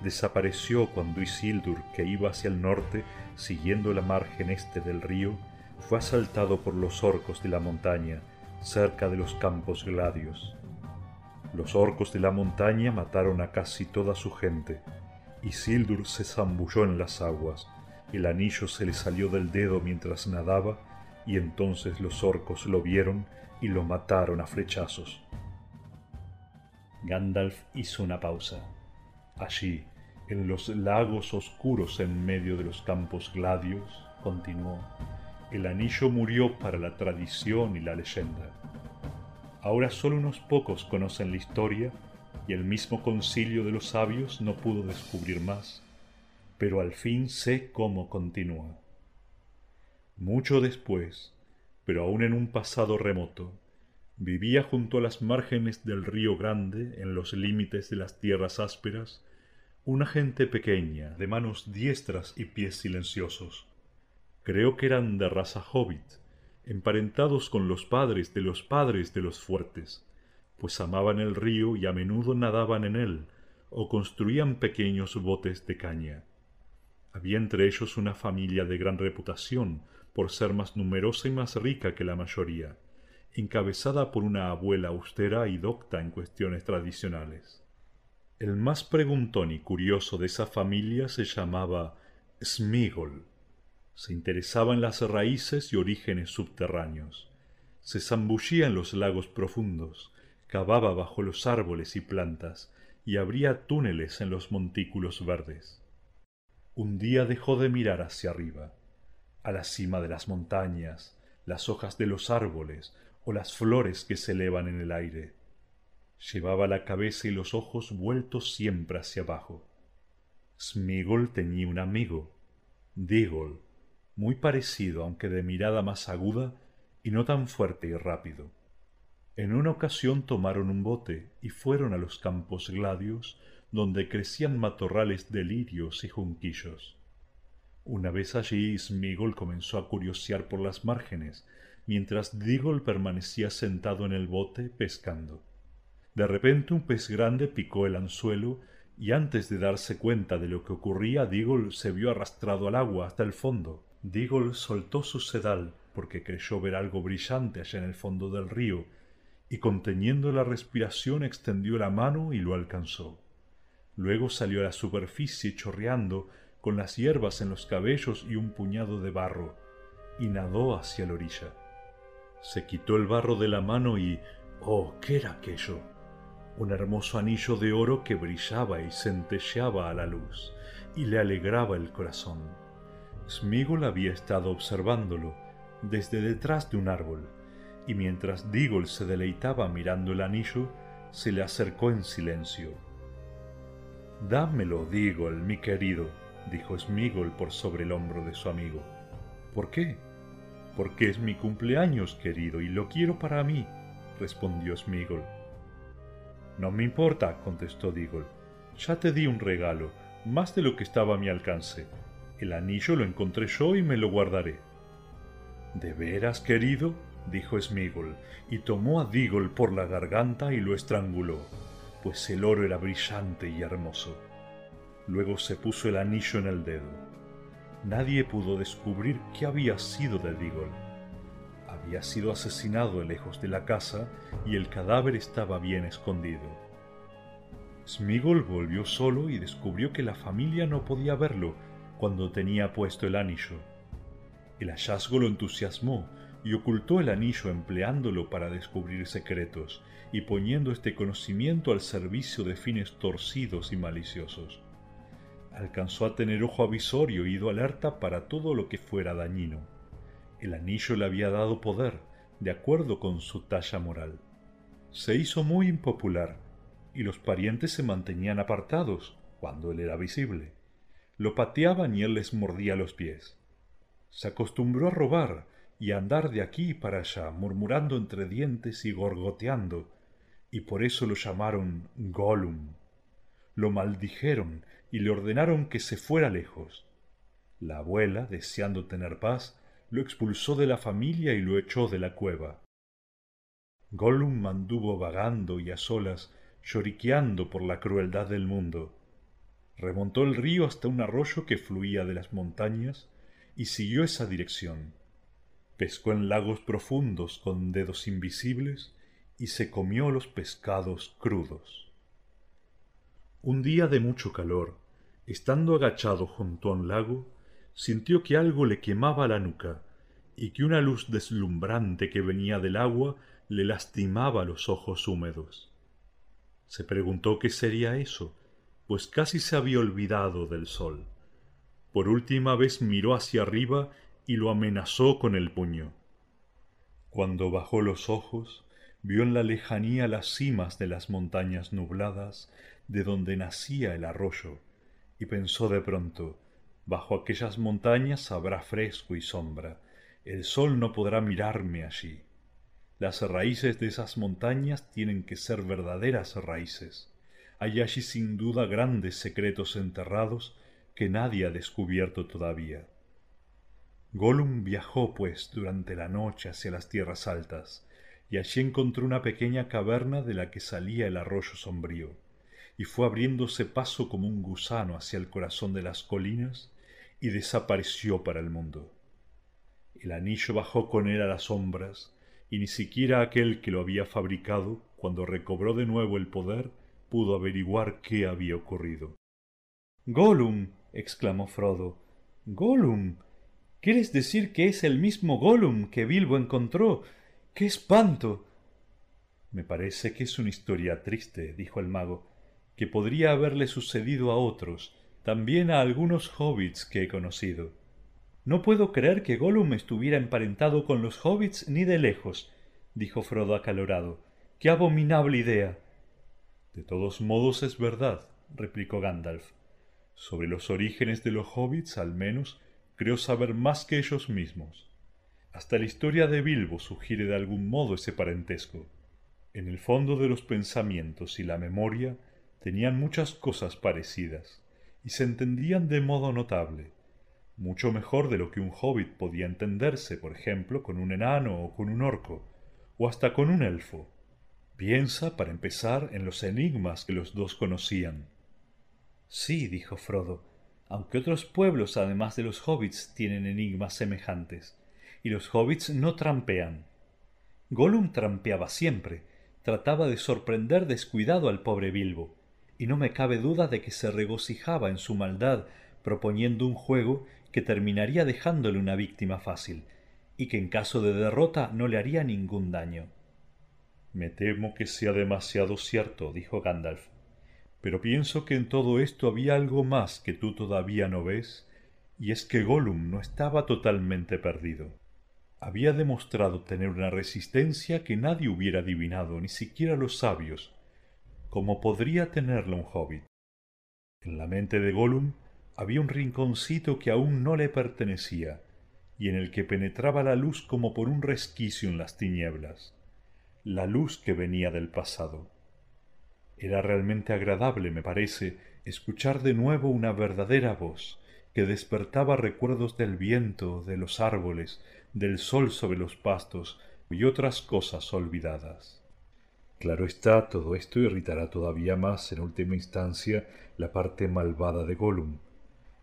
desapareció cuando Isildur, que iba hacia el norte, siguiendo la margen este del río, fue asaltado por los orcos de la montaña, cerca de los campos gladios. Los orcos de la montaña mataron a casi toda su gente. Isildur se zambulló en las aguas, el anillo se le salió del dedo mientras nadaba, y entonces los orcos lo vieron y lo mataron a flechazos. Gandalf hizo una pausa. Allí, en los lagos oscuros en medio de los campos gladios, continuó, el anillo murió para la tradición y la leyenda. Ahora solo unos pocos conocen la historia y el mismo concilio de los sabios no pudo descubrir más, pero al fin sé cómo continúa. Mucho después, pero aún en un pasado remoto, vivía junto a las márgenes del río Grande, en los límites de las tierras ásperas, una gente pequeña, de manos diestras y pies silenciosos. Creo que eran de raza hobbit, emparentados con los padres de los padres de los fuertes, pues amaban el río y a menudo nadaban en él, o construían pequeños botes de caña. Había entre ellos una familia de gran reputación, por ser más numerosa y más rica que la mayoría encabezada por una abuela austera y docta en cuestiones tradicionales. El más preguntón y curioso de esa familia se llamaba Smigol. Se interesaba en las raíces y orígenes subterráneos. Se zambullía en los lagos profundos, cavaba bajo los árboles y plantas, y abría túneles en los montículos verdes. Un día dejó de mirar hacia arriba, a la cima de las montañas, las hojas de los árboles o las flores que se elevan en el aire. Llevaba la cabeza y los ojos vueltos siempre hacia abajo. Smigol tenía un amigo, Digol, muy parecido aunque de mirada más aguda y no tan fuerte y rápido. En una ocasión tomaron un bote y fueron a los campos gladios donde crecían matorrales de lirios y junquillos. Una vez allí Smigol comenzó a curiosear por las márgenes, mientras Digol permanecía sentado en el bote pescando. De repente un pez grande picó el anzuelo y antes de darse cuenta de lo que ocurría, Digol se vio arrastrado al agua hasta el fondo. Digol soltó su sedal porque creyó ver algo brillante allá en el fondo del río y conteniendo la respiración extendió la mano y lo alcanzó. Luego salió a la superficie chorreando con las hierbas en los cabellos y un puñado de barro y nadó hacia la orilla. Se quitó el barro de la mano y... ¡Oh! ¿Qué era aquello? Un hermoso anillo de oro que brillaba y centelleaba a la luz y le alegraba el corazón. Smigol había estado observándolo desde detrás de un árbol y mientras Digol se deleitaba mirando el anillo, se le acercó en silencio. Dámelo, Digol, mi querido, dijo Smigol por sobre el hombro de su amigo. ¿Por qué? Porque es mi cumpleaños, querido, y lo quiero para mí, respondió Smigol. No me importa, contestó Digol. Ya te di un regalo, más de lo que estaba a mi alcance. El anillo lo encontré yo y me lo guardaré. ¿De veras, querido? dijo Smigol, y tomó a Digol por la garganta y lo estranguló, pues el oro era brillante y hermoso. Luego se puso el anillo en el dedo. Nadie pudo descubrir qué había sido de Digol. Había sido asesinado lejos de la casa y el cadáver estaba bien escondido. Smigol volvió solo y descubrió que la familia no podía verlo cuando tenía puesto el anillo. El hallazgo lo entusiasmó y ocultó el anillo empleándolo para descubrir secretos y poniendo este conocimiento al servicio de fines torcidos y maliciosos. Alcanzó a tener ojo avisorio y ido alerta para todo lo que fuera dañino. El anillo le había dado poder, de acuerdo con su talla moral. Se hizo muy impopular, y los parientes se mantenían apartados cuando él era visible. Lo pateaban y él les mordía los pies. Se acostumbró a robar, y andar de aquí para allá, murmurando entre dientes y gorgoteando, y por eso lo llamaron Gollum. Lo maldijeron y le ordenaron que se fuera lejos. La abuela, deseando tener paz, lo expulsó de la familia y lo echó de la cueva. Gollum manduvo vagando y a solas, lloriqueando por la crueldad del mundo. Remontó el río hasta un arroyo que fluía de las montañas y siguió esa dirección pescó en lagos profundos con dedos invisibles y se comió los pescados crudos. Un día de mucho calor, estando agachado junto a un lago, sintió que algo le quemaba la nuca y que una luz deslumbrante que venía del agua le lastimaba los ojos húmedos. Se preguntó qué sería eso, pues casi se había olvidado del sol. Por última vez miró hacia arriba y lo amenazó con el puño. Cuando bajó los ojos, vio en la lejanía las cimas de las montañas nubladas de donde nacía el arroyo, y pensó de pronto bajo aquellas montañas habrá fresco y sombra, el sol no podrá mirarme allí. Las raíces de esas montañas tienen que ser verdaderas raíces. Hay allí sin duda grandes secretos enterrados que nadie ha descubierto todavía. Gollum viajó, pues, durante la noche hacia las tierras altas, y allí encontró una pequeña caverna de la que salía el arroyo sombrío, y fue abriéndose paso como un gusano hacia el corazón de las colinas, y desapareció para el mundo. El anillo bajó con él a las sombras, y ni siquiera aquel que lo había fabricado, cuando recobró de nuevo el poder, pudo averiguar qué había ocurrido. Gollum. exclamó Frodo. Gollum. ¿Quieres decir que es el mismo Gollum que Bilbo encontró? ¡Qué espanto! Me parece que es una historia triste, dijo el mago, que podría haberle sucedido a otros, también a algunos hobbits que he conocido. No puedo creer que Gollum estuviera emparentado con los hobbits ni de lejos, dijo Frodo acalorado. ¡Qué abominable idea! De todos modos es verdad, replicó Gandalf. Sobre los orígenes de los hobbits, al menos, creo saber más que ellos mismos. Hasta la historia de Bilbo sugiere de algún modo ese parentesco. En el fondo de los pensamientos y la memoria tenían muchas cosas parecidas, y se entendían de modo notable, mucho mejor de lo que un hobbit podía entenderse, por ejemplo, con un enano o con un orco, o hasta con un elfo. Piensa, para empezar, en los enigmas que los dos conocían. Sí, dijo Frodo, aunque otros pueblos, además de los hobbits, tienen enigmas semejantes, y los hobbits no trampean. Gollum trampeaba siempre, trataba de sorprender descuidado al pobre Bilbo, y no me cabe duda de que se regocijaba en su maldad proponiendo un juego que terminaría dejándole una víctima fácil, y que en caso de derrota no le haría ningún daño. Me temo que sea demasiado cierto, dijo Gandalf, pero pienso que en todo esto había algo más que tú todavía no ves, y es que Gollum no estaba totalmente perdido. Había demostrado tener una resistencia que nadie hubiera adivinado, ni siquiera los sabios, como podría tenerla un hobbit. En la mente de Gollum había un rinconcito que aún no le pertenecía, y en el que penetraba la luz como por un resquicio en las tinieblas la luz que venía del pasado. Era realmente agradable, me parece, escuchar de nuevo una verdadera voz que despertaba recuerdos del viento, de los árboles, del sol sobre los pastos y otras cosas olvidadas. Claro está, todo esto irritará todavía más en última instancia la parte malvada de Gollum,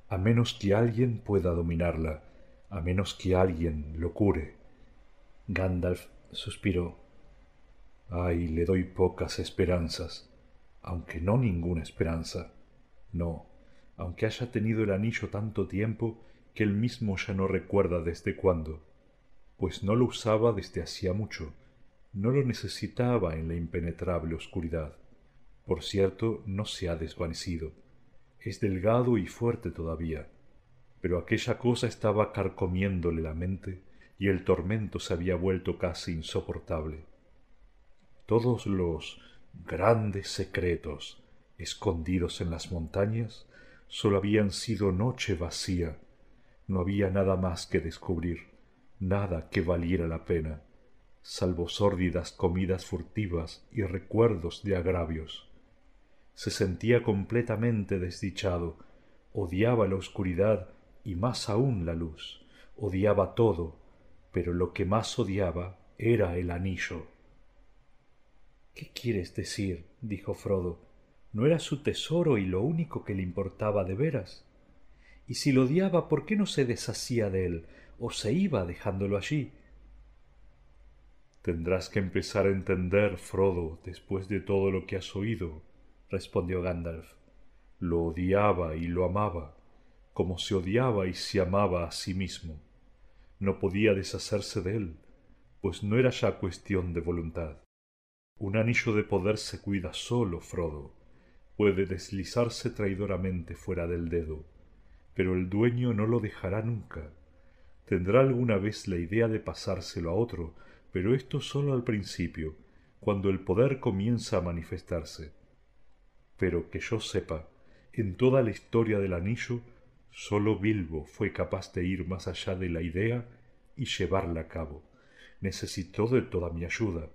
a menos que alguien pueda dominarla, a menos que alguien lo cure. Gandalf suspiró. Ay, le doy pocas esperanzas, aunque no ninguna esperanza. No, aunque haya tenido el anillo tanto tiempo que él mismo ya no recuerda desde cuándo, pues no lo usaba desde hacía mucho, no lo necesitaba en la impenetrable oscuridad. Por cierto, no se ha desvanecido. Es delgado y fuerte todavía, pero aquella cosa estaba carcomiéndole la mente y el tormento se había vuelto casi insoportable todos los grandes secretos escondidos en las montañas sólo habían sido noche vacía, no había nada más que descubrir, nada que valiera la pena, salvo sórdidas comidas furtivas y recuerdos de agravios. Se sentía completamente desdichado, odiaba la oscuridad y más aún la luz, odiaba todo, pero lo que más odiaba era el anillo. ¿Qué quieres decir? dijo Frodo. ¿No era su tesoro y lo único que le importaba de veras? Y si lo odiaba, ¿por qué no se deshacía de él o se iba dejándolo allí? Tendrás que empezar a entender, Frodo, después de todo lo que has oído, respondió Gandalf. Lo odiaba y lo amaba, como se odiaba y se amaba a sí mismo. No podía deshacerse de él, pues no era ya cuestión de voluntad. Un anillo de poder se cuida solo, Frodo. Puede deslizarse traidoramente fuera del dedo, pero el dueño no lo dejará nunca. Tendrá alguna vez la idea de pasárselo a otro, pero esto solo al principio, cuando el poder comienza a manifestarse. Pero que yo sepa, en toda la historia del anillo, sólo Bilbo fue capaz de ir más allá de la idea y llevarla a cabo. Necesitó de toda mi ayuda,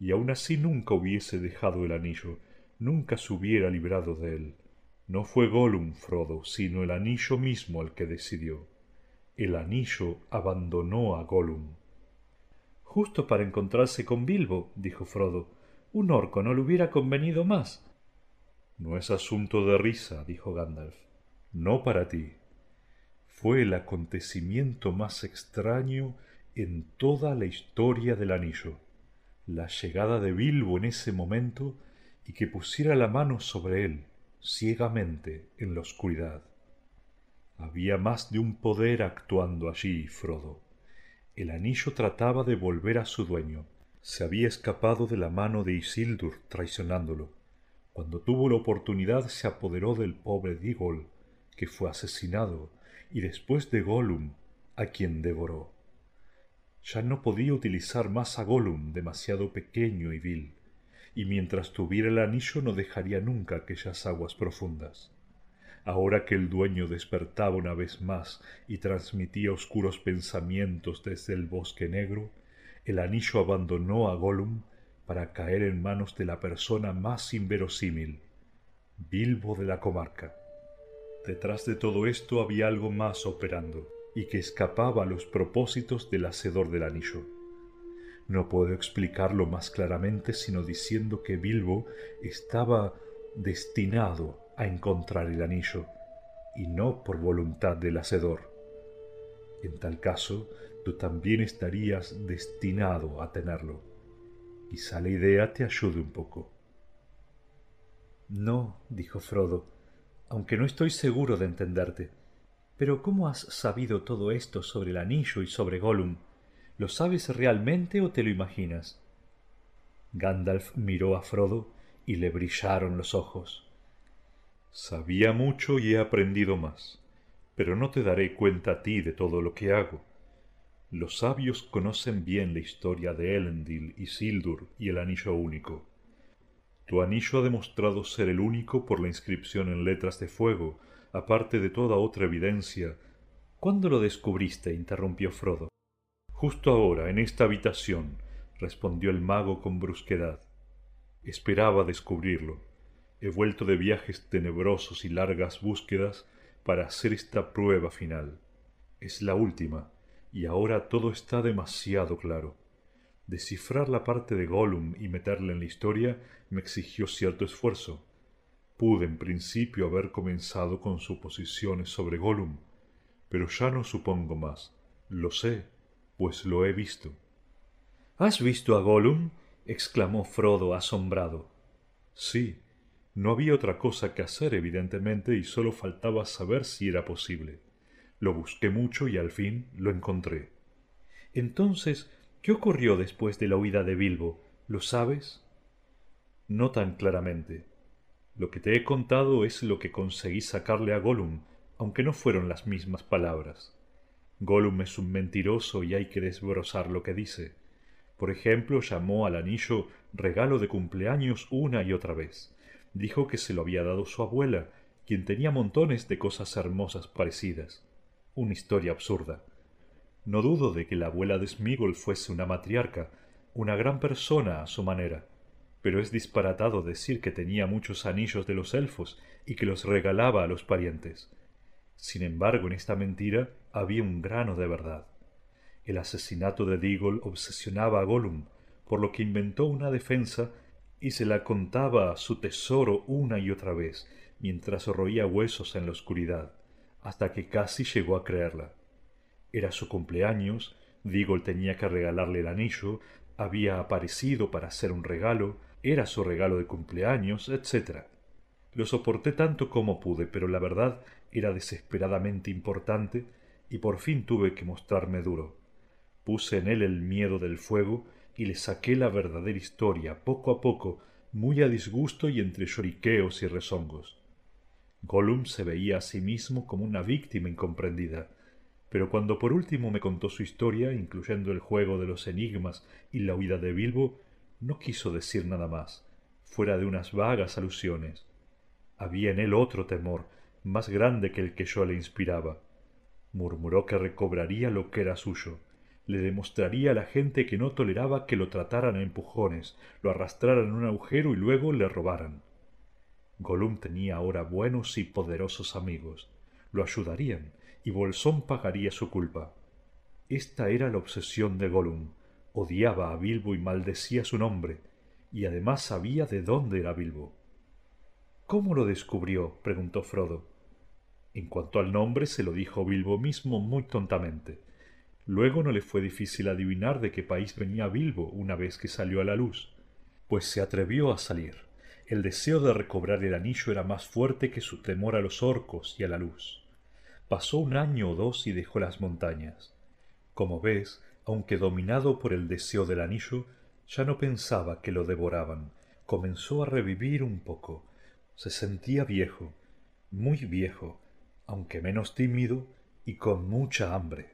y aun así nunca hubiese dejado el anillo, nunca se hubiera librado de él. No fue Gollum, Frodo, sino el anillo mismo el que decidió. El anillo abandonó a Gollum. Justo para encontrarse con Bilbo, dijo Frodo. Un orco no le hubiera convenido más. No es asunto de risa, dijo Gandalf. No para ti. Fue el acontecimiento más extraño en toda la historia del anillo la llegada de Bilbo en ese momento y que pusiera la mano sobre él ciegamente en la oscuridad. Había más de un poder actuando allí, Frodo. El anillo trataba de volver a su dueño. Se había escapado de la mano de Isildur traicionándolo. Cuando tuvo la oportunidad se apoderó del pobre Digol, que fue asesinado, y después de Gollum, a quien devoró. Ya no podía utilizar más a Gollum, demasiado pequeño y vil, y mientras tuviera el anillo no dejaría nunca aquellas aguas profundas. Ahora que el dueño despertaba una vez más y transmitía oscuros pensamientos desde el bosque negro, el anillo abandonó a Gollum para caer en manos de la persona más inverosímil, Bilbo de la comarca. Detrás de todo esto había algo más operando, y que escapaba a los propósitos del hacedor del anillo. No puedo explicarlo más claramente sino diciendo que Bilbo estaba destinado a encontrar el anillo, y no por voluntad del hacedor. En tal caso, tú también estarías destinado a tenerlo. Quizá la idea te ayude un poco. No, dijo Frodo, aunque no estoy seguro de entenderte. Pero ¿cómo has sabido todo esto sobre el anillo y sobre Gollum? ¿Lo sabes realmente o te lo imaginas? Gandalf miró a Frodo y le brillaron los ojos. Sabía mucho y he aprendido más, pero no te daré cuenta a ti de todo lo que hago. Los sabios conocen bien la historia de Elendil y Sildur y el Anillo Único. Tu anillo ha demostrado ser el único por la inscripción en letras de fuego, aparte de toda otra evidencia. ¿Cuándo lo descubriste? interrumpió Frodo. Justo ahora, en esta habitación, respondió el mago con brusquedad. Esperaba descubrirlo. He vuelto de viajes tenebrosos y largas búsquedas para hacer esta prueba final. Es la última, y ahora todo está demasiado claro. Descifrar la parte de Gollum y meterla en la historia me exigió cierto esfuerzo. Pude en principio haber comenzado con suposiciones sobre Gollum, pero ya no supongo más. Lo sé, pues lo he visto. ¿Has visto a Gollum? exclamó Frodo asombrado. Sí, no había otra cosa que hacer, evidentemente, y solo faltaba saber si era posible. Lo busqué mucho y al fin lo encontré. Entonces, ¿qué ocurrió después de la huida de Bilbo? ¿Lo sabes? No tan claramente. Lo que te he contado es lo que conseguí sacarle a Gollum, aunque no fueron las mismas palabras. Gollum es un mentiroso y hay que desbrozar lo que dice. Por ejemplo, llamó al anillo regalo de cumpleaños una y otra vez. Dijo que se lo había dado su abuela, quien tenía montones de cosas hermosas parecidas. Una historia absurda. No dudo de que la abuela de Smigol fuese una matriarca, una gran persona a su manera, pero es disparatado decir que tenía muchos anillos de los elfos y que los regalaba a los parientes. Sin embargo, en esta mentira había un grano de verdad. El asesinato de Deagle obsesionaba a Gollum, por lo que inventó una defensa y se la contaba su tesoro una y otra vez, mientras roía huesos en la oscuridad, hasta que casi llegó a creerla. Era su cumpleaños, Deagle tenía que regalarle el anillo, había aparecido para hacer un regalo, era su regalo de cumpleaños, etc. Lo soporté tanto como pude, pero la verdad era desesperadamente importante y por fin tuve que mostrarme duro. Puse en él el miedo del fuego y le saqué la verdadera historia poco a poco, muy a disgusto y entre lloriqueos y rezongos. Gollum se veía a sí mismo como una víctima incomprendida, pero cuando por último me contó su historia, incluyendo el juego de los enigmas y la huida de Bilbo, no quiso decir nada más, fuera de unas vagas alusiones. Había en él otro temor, más grande que el que yo le inspiraba. Murmuró que recobraría lo que era suyo, le demostraría a la gente que no toleraba que lo trataran a empujones, lo arrastraran en un agujero y luego le robaran. Gollum tenía ahora buenos y poderosos amigos. Lo ayudarían, y Bolsón pagaría su culpa. Esta era la obsesión de Gollum. Odiaba a Bilbo y maldecía su nombre, y además sabía de dónde era Bilbo. ¿Cómo lo descubrió? preguntó Frodo. En cuanto al nombre, se lo dijo Bilbo mismo muy tontamente. Luego no le fue difícil adivinar de qué país venía Bilbo una vez que salió a la luz, pues se atrevió a salir. El deseo de recobrar el anillo era más fuerte que su temor a los orcos y a la luz. Pasó un año o dos y dejó las montañas. Como ves, aunque dominado por el deseo del anillo, ya no pensaba que lo devoraban. Comenzó a revivir un poco. Se sentía viejo, muy viejo, aunque menos tímido y con mucha hambre.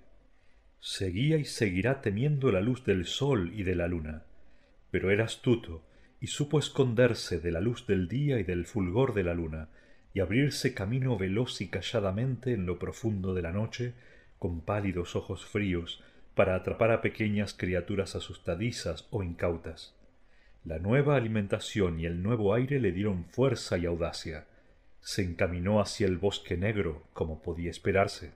Seguía y seguirá temiendo la luz del sol y de la luna, pero era astuto y supo esconderse de la luz del día y del fulgor de la luna, y abrirse camino veloz y calladamente en lo profundo de la noche, con pálidos ojos fríos, para atrapar a pequeñas criaturas asustadizas o incautas. La nueva alimentación y el nuevo aire le dieron fuerza y audacia. Se encaminó hacia el bosque negro, como podía esperarse.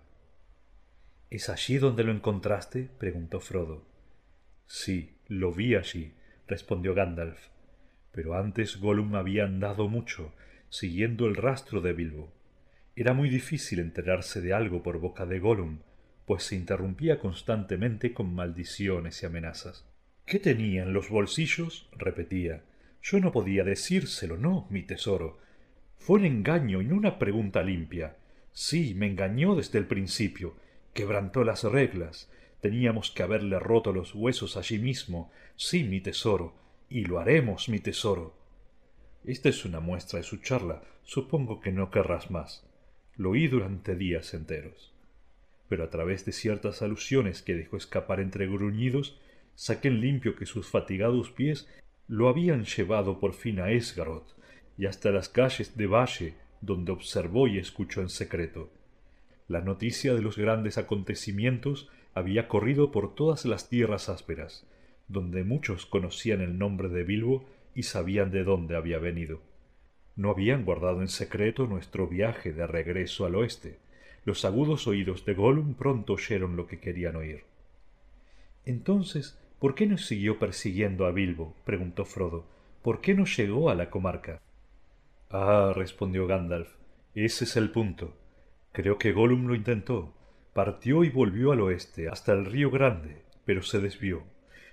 ¿Es allí donde lo encontraste? preguntó Frodo. Sí, lo vi allí, respondió Gandalf. Pero antes Gollum había andado mucho, siguiendo el rastro de Bilbo. Era muy difícil enterarse de algo por boca de Gollum, pues se interrumpía constantemente con maldiciones y amenazas. ¿Qué tenía en los bolsillos? repetía. Yo no podía decírselo, no, mi tesoro. Fue un engaño y no una pregunta limpia. Sí, me engañó desde el principio. Quebrantó las reglas. Teníamos que haberle roto los huesos allí mismo. Sí, mi tesoro. Y lo haremos, mi tesoro. Esta es una muestra de su charla. Supongo que no querrás más. Lo oí durante días enteros. Pero a través de ciertas alusiones que dejó escapar entre gruñidos, saqué en limpio que sus fatigados pies lo habían llevado por fin a Esgaroth y hasta las calles de Valle, donde observó y escuchó en secreto. La noticia de los grandes acontecimientos había corrido por todas las tierras ásperas, donde muchos conocían el nombre de Bilbo y sabían de dónde había venido. No habían guardado en secreto nuestro viaje de regreso al oeste. Los agudos oídos de Gollum pronto oyeron lo que querían oír. Entonces, ¿Por qué no siguió persiguiendo a Bilbo? preguntó Frodo. ¿Por qué no llegó a la comarca? Ah, respondió Gandalf, ese es el punto. Creo que Gollum lo intentó. Partió y volvió al oeste, hasta el río Grande, pero se desvió.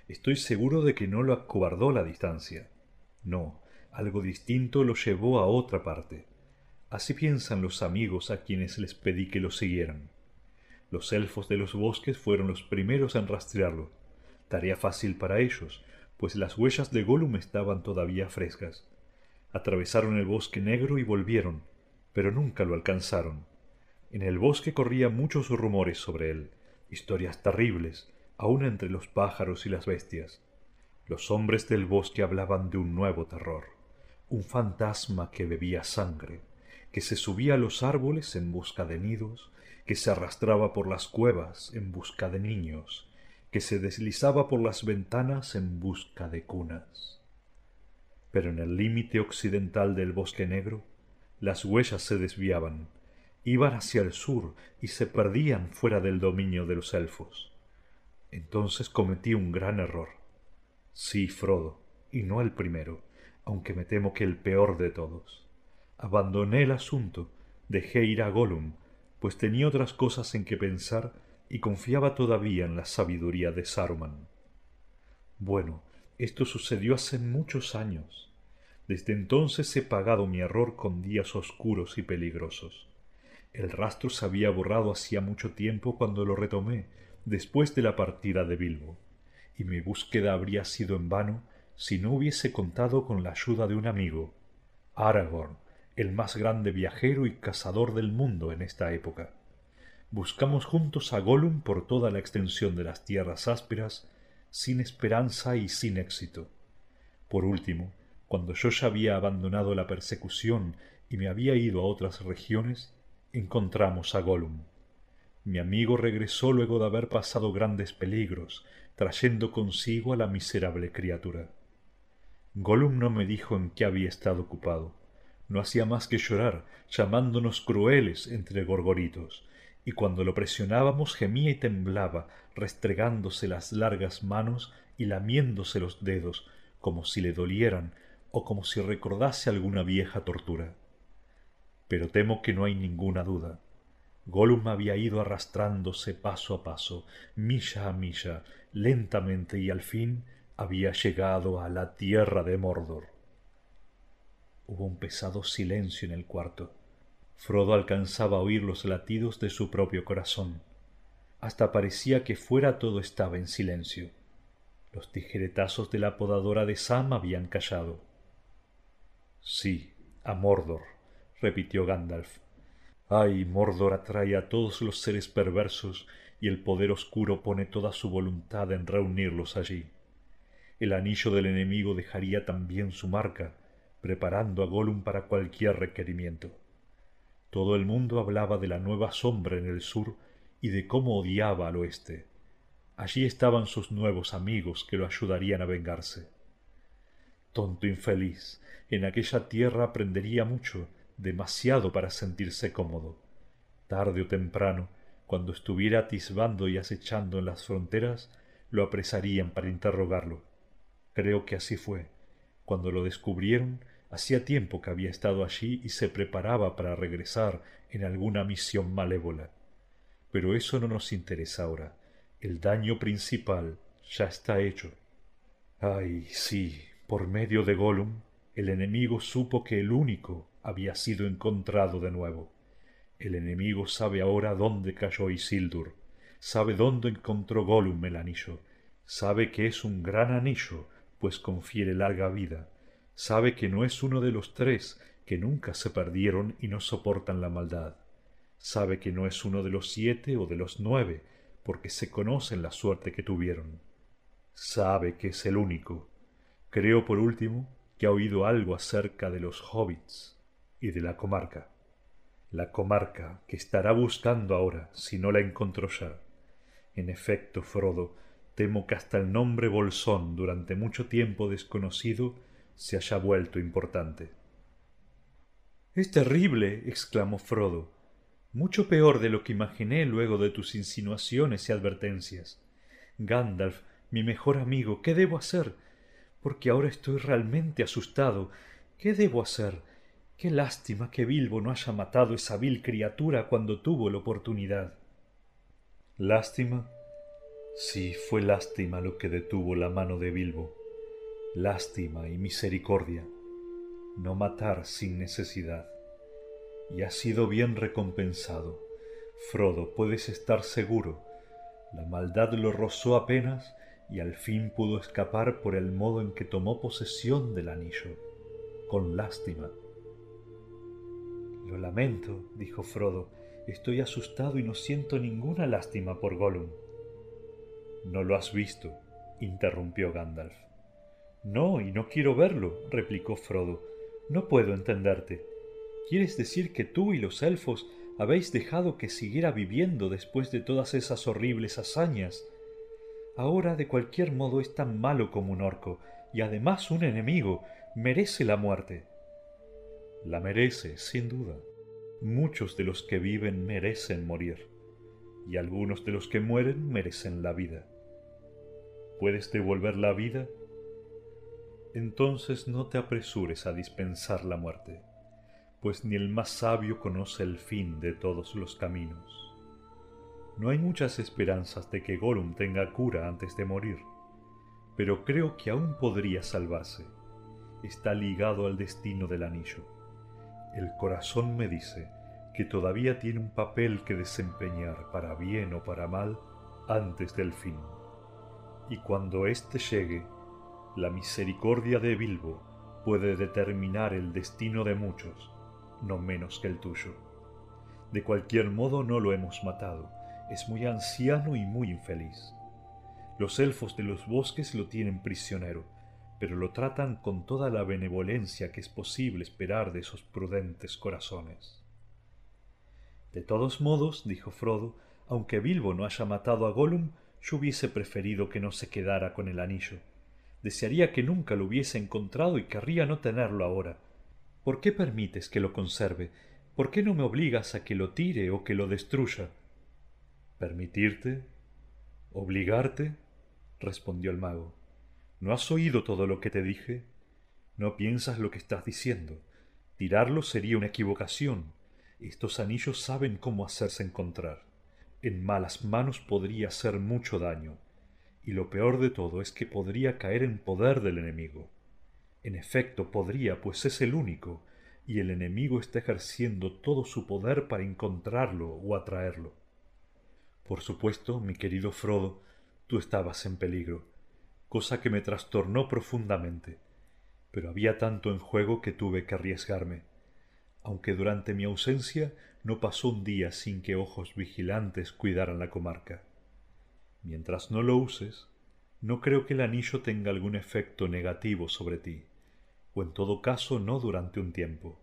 Estoy seguro de que no lo acobardó la distancia. No, algo distinto lo llevó a otra parte. Así piensan los amigos a quienes les pedí que lo siguieran. Los elfos de los bosques fueron los primeros en rastrearlo Tarea fácil para ellos, pues las huellas de Gollum estaban todavía frescas. Atravesaron el bosque negro y volvieron, pero nunca lo alcanzaron. En el bosque corrían muchos rumores sobre él, historias terribles, aun entre los pájaros y las bestias. Los hombres del bosque hablaban de un nuevo terror, un fantasma que bebía sangre, que se subía a los árboles en busca de nidos, que se arrastraba por las cuevas en busca de niños, que se deslizaba por las ventanas en busca de cunas. Pero en el límite occidental del bosque negro, las huellas se desviaban, iban hacia el sur y se perdían fuera del dominio de los elfos. Entonces cometí un gran error. Sí, Frodo, y no el primero, aunque me temo que el peor de todos. Abandoné el asunto, dejé ir a Gollum, pues tenía otras cosas en que pensar y confiaba todavía en la sabiduría de Saruman. Bueno, esto sucedió hace muchos años. Desde entonces he pagado mi error con días oscuros y peligrosos. El rastro se había borrado hacía mucho tiempo cuando lo retomé, después de la partida de Bilbo, y mi búsqueda habría sido en vano si no hubiese contado con la ayuda de un amigo, Aragorn, el más grande viajero y cazador del mundo en esta época buscamos juntos a Gollum por toda la extensión de las tierras ásperas, sin esperanza y sin éxito. Por último, cuando yo ya había abandonado la persecución y me había ido a otras regiones, encontramos a Gollum. Mi amigo regresó luego de haber pasado grandes peligros, trayendo consigo a la miserable criatura. Gollum no me dijo en qué había estado ocupado. No hacía más que llorar, llamándonos crueles entre gorgoritos, y cuando lo presionábamos gemía y temblaba, restregándose las largas manos y lamiéndose los dedos, como si le dolieran o como si recordase alguna vieja tortura. Pero temo que no hay ninguna duda. Gollum había ido arrastrándose paso a paso, milla a milla, lentamente y al fin había llegado a la tierra de Mordor. Hubo un pesado silencio en el cuarto. Frodo alcanzaba a oír los latidos de su propio corazón. Hasta parecía que fuera todo estaba en silencio. Los tijeretazos de la podadora de Sam habían callado. Sí, a Mordor, repitió Gandalf. Ay, Mordor atrae a todos los seres perversos y el poder oscuro pone toda su voluntad en reunirlos allí. El anillo del enemigo dejaría también su marca, preparando a Gollum para cualquier requerimiento. Todo el mundo hablaba de la nueva sombra en el sur y de cómo odiaba al oeste. Allí estaban sus nuevos amigos que lo ayudarían a vengarse. Tonto infeliz, en aquella tierra aprendería mucho, demasiado para sentirse cómodo. Tarde o temprano, cuando estuviera atisbando y acechando en las fronteras, lo apresarían para interrogarlo. Creo que así fue. Cuando lo descubrieron, hacía tiempo que había estado allí y se preparaba para regresar en alguna misión malévola. Pero eso no nos interesa ahora. El daño principal ya está hecho. Ay, sí, por medio de Gollum, el enemigo supo que el único había sido encontrado de nuevo. El enemigo sabe ahora dónde cayó Isildur, sabe dónde encontró Gollum el anillo, sabe que es un gran anillo, pues confiere larga vida, sabe que no es uno de los tres que nunca se perdieron y no soportan la maldad, sabe que no es uno de los siete o de los nueve, porque se conocen la suerte que tuvieron. Sabe que es el único. Creo por último que ha oído algo acerca de los hobbits y de la comarca. La comarca que estará buscando ahora, si no la encontró ya. En efecto, Frodo, temo que hasta el nombre Bolsón, durante mucho tiempo desconocido, se haya vuelto importante. Es terrible, exclamó Frodo, mucho peor de lo que imaginé luego de tus insinuaciones y advertencias. Gandalf, mi mejor amigo, ¿qué debo hacer? Porque ahora estoy realmente asustado. ¿Qué debo hacer? Qué lástima que Bilbo no haya matado esa vil criatura cuando tuvo la oportunidad. Lástima. Sí, fue lástima lo que detuvo la mano de Bilbo. Lástima y misericordia. No matar sin necesidad. Y ha sido bien recompensado. Frodo, puedes estar seguro. La maldad lo rozó apenas y al fin pudo escapar por el modo en que tomó posesión del anillo, con lástima. Lo lamento, dijo Frodo, estoy asustado y no siento ninguna lástima por Gollum. No lo has visto, interrumpió Gandalf. No, y no quiero verlo, replicó Frodo. No puedo entenderte. ¿Quieres decir que tú y los elfos habéis dejado que siguiera viviendo después de todas esas horribles hazañas? Ahora de cualquier modo es tan malo como un orco, y además un enemigo, merece la muerte. La merece, sin duda. Muchos de los que viven merecen morir, y algunos de los que mueren merecen la vida. ¿Puedes devolver la vida? Entonces no te apresures a dispensar la muerte, pues ni el más sabio conoce el fin de todos los caminos. No hay muchas esperanzas de que Gollum tenga cura antes de morir, pero creo que aún podría salvarse. Está ligado al destino del anillo el corazón me dice que todavía tiene un papel que desempeñar para bien o para mal antes del fin. Y cuando éste llegue, la misericordia de Bilbo puede determinar el destino de muchos, no menos que el tuyo. De cualquier modo no lo hemos matado, es muy anciano y muy infeliz. Los elfos de los bosques lo tienen prisionero, pero lo tratan con toda la benevolencia que es posible esperar de esos prudentes corazones. De todos modos, dijo Frodo, aunque Bilbo no haya matado a Gollum, yo hubiese preferido que no se quedara con el anillo. Desearía que nunca lo hubiese encontrado y querría no tenerlo ahora. ¿Por qué permites que lo conserve? ¿Por qué no me obligas a que lo tire o que lo destruya? ¿Permitirte? ¿Obligarte? respondió el mago. ¿No has oído todo lo que te dije? No piensas lo que estás diciendo. Tirarlo sería una equivocación. Estos anillos saben cómo hacerse encontrar. En malas manos podría hacer mucho daño. Y lo peor de todo es que podría caer en poder del enemigo. En efecto, podría, pues es el único, y el enemigo está ejerciendo todo su poder para encontrarlo o atraerlo. Por supuesto, mi querido Frodo, tú estabas en peligro cosa que me trastornó profundamente, pero había tanto en juego que tuve que arriesgarme. Aunque durante mi ausencia no pasó un día sin que ojos vigilantes cuidaran la comarca. Mientras no lo uses, no creo que el anillo tenga algún efecto negativo sobre ti, o en todo caso no durante un tiempo.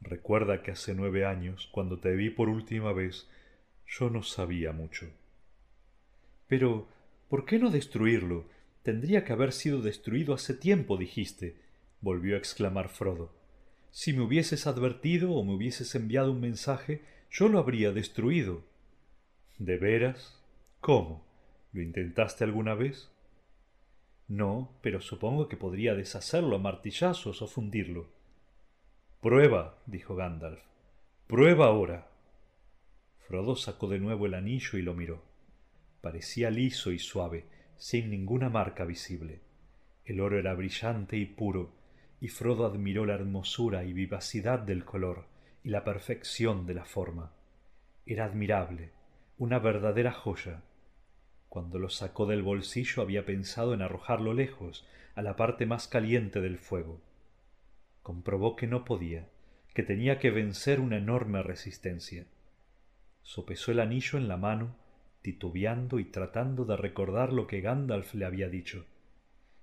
Recuerda que hace nueve años, cuando te vi por última vez, yo no sabía mucho. Pero, ¿por qué no destruirlo? Tendría que haber sido destruido hace tiempo, dijiste, volvió a exclamar Frodo. Si me hubieses advertido o me hubieses enviado un mensaje, yo lo habría destruido. ¿De veras? ¿Cómo? ¿Lo intentaste alguna vez? No, pero supongo que podría deshacerlo a martillazos o fundirlo. Prueba, dijo Gandalf. Prueba ahora. Frodo sacó de nuevo el anillo y lo miró. Parecía liso y suave, sin ninguna marca visible. El oro era brillante y puro, y Frodo admiró la hermosura y vivacidad del color y la perfección de la forma. Era admirable, una verdadera joya. Cuando lo sacó del bolsillo había pensado en arrojarlo lejos, a la parte más caliente del fuego. Comprobó que no podía, que tenía que vencer una enorme resistencia. Sopesó el anillo en la mano, titubeando y tratando de recordar lo que Gandalf le había dicho.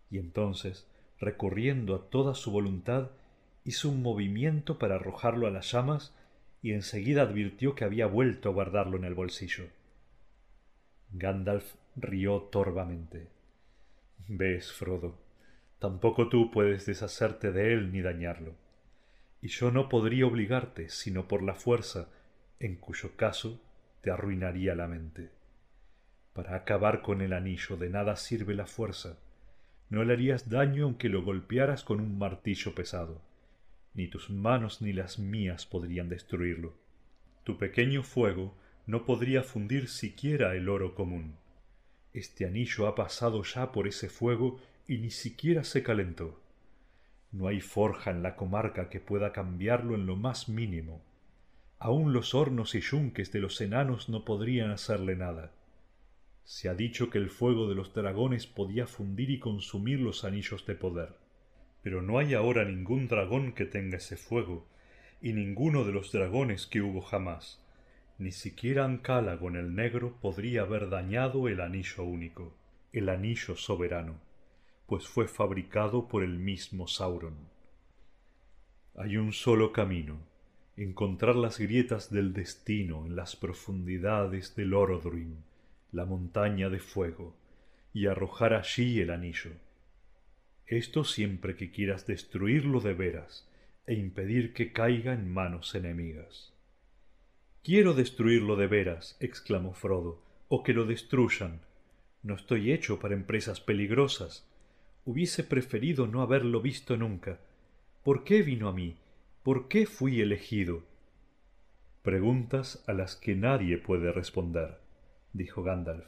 Y entonces, recurriendo a toda su voluntad, hizo un movimiento para arrojarlo a las llamas y enseguida advirtió que había vuelto a guardarlo en el bolsillo. Gandalf rió torvamente. Ves, Frodo, tampoco tú puedes deshacerte de él ni dañarlo. Y yo no podría obligarte, sino por la fuerza, en cuyo caso te arruinaría la mente. Para acabar con el anillo de nada sirve la fuerza. No le harías daño aunque lo golpearas con un martillo pesado. Ni tus manos ni las mías podrían destruirlo. Tu pequeño fuego no podría fundir siquiera el oro común. Este anillo ha pasado ya por ese fuego y ni siquiera se calentó. No hay forja en la comarca que pueda cambiarlo en lo más mínimo. Aun los hornos y yunques de los enanos no podrían hacerle nada. Se ha dicho que el fuego de los dragones podía fundir y consumir los anillos de poder. Pero no hay ahora ningún dragón que tenga ese fuego, y ninguno de los dragones que hubo jamás. Ni siquiera Ancálago el negro podría haber dañado el anillo único, el anillo soberano, pues fue fabricado por el mismo Sauron. Hay un solo camino, encontrar las grietas del destino en las profundidades del Orodruin, la montaña de fuego, y arrojar allí el anillo. Esto siempre que quieras destruirlo de veras e impedir que caiga en manos enemigas. Quiero destruirlo de veras, exclamó Frodo, o que lo destruyan. No estoy hecho para empresas peligrosas. Hubiese preferido no haberlo visto nunca. ¿Por qué vino a mí? ¿Por qué fui elegido? Preguntas a las que nadie puede responder, dijo Gandalf.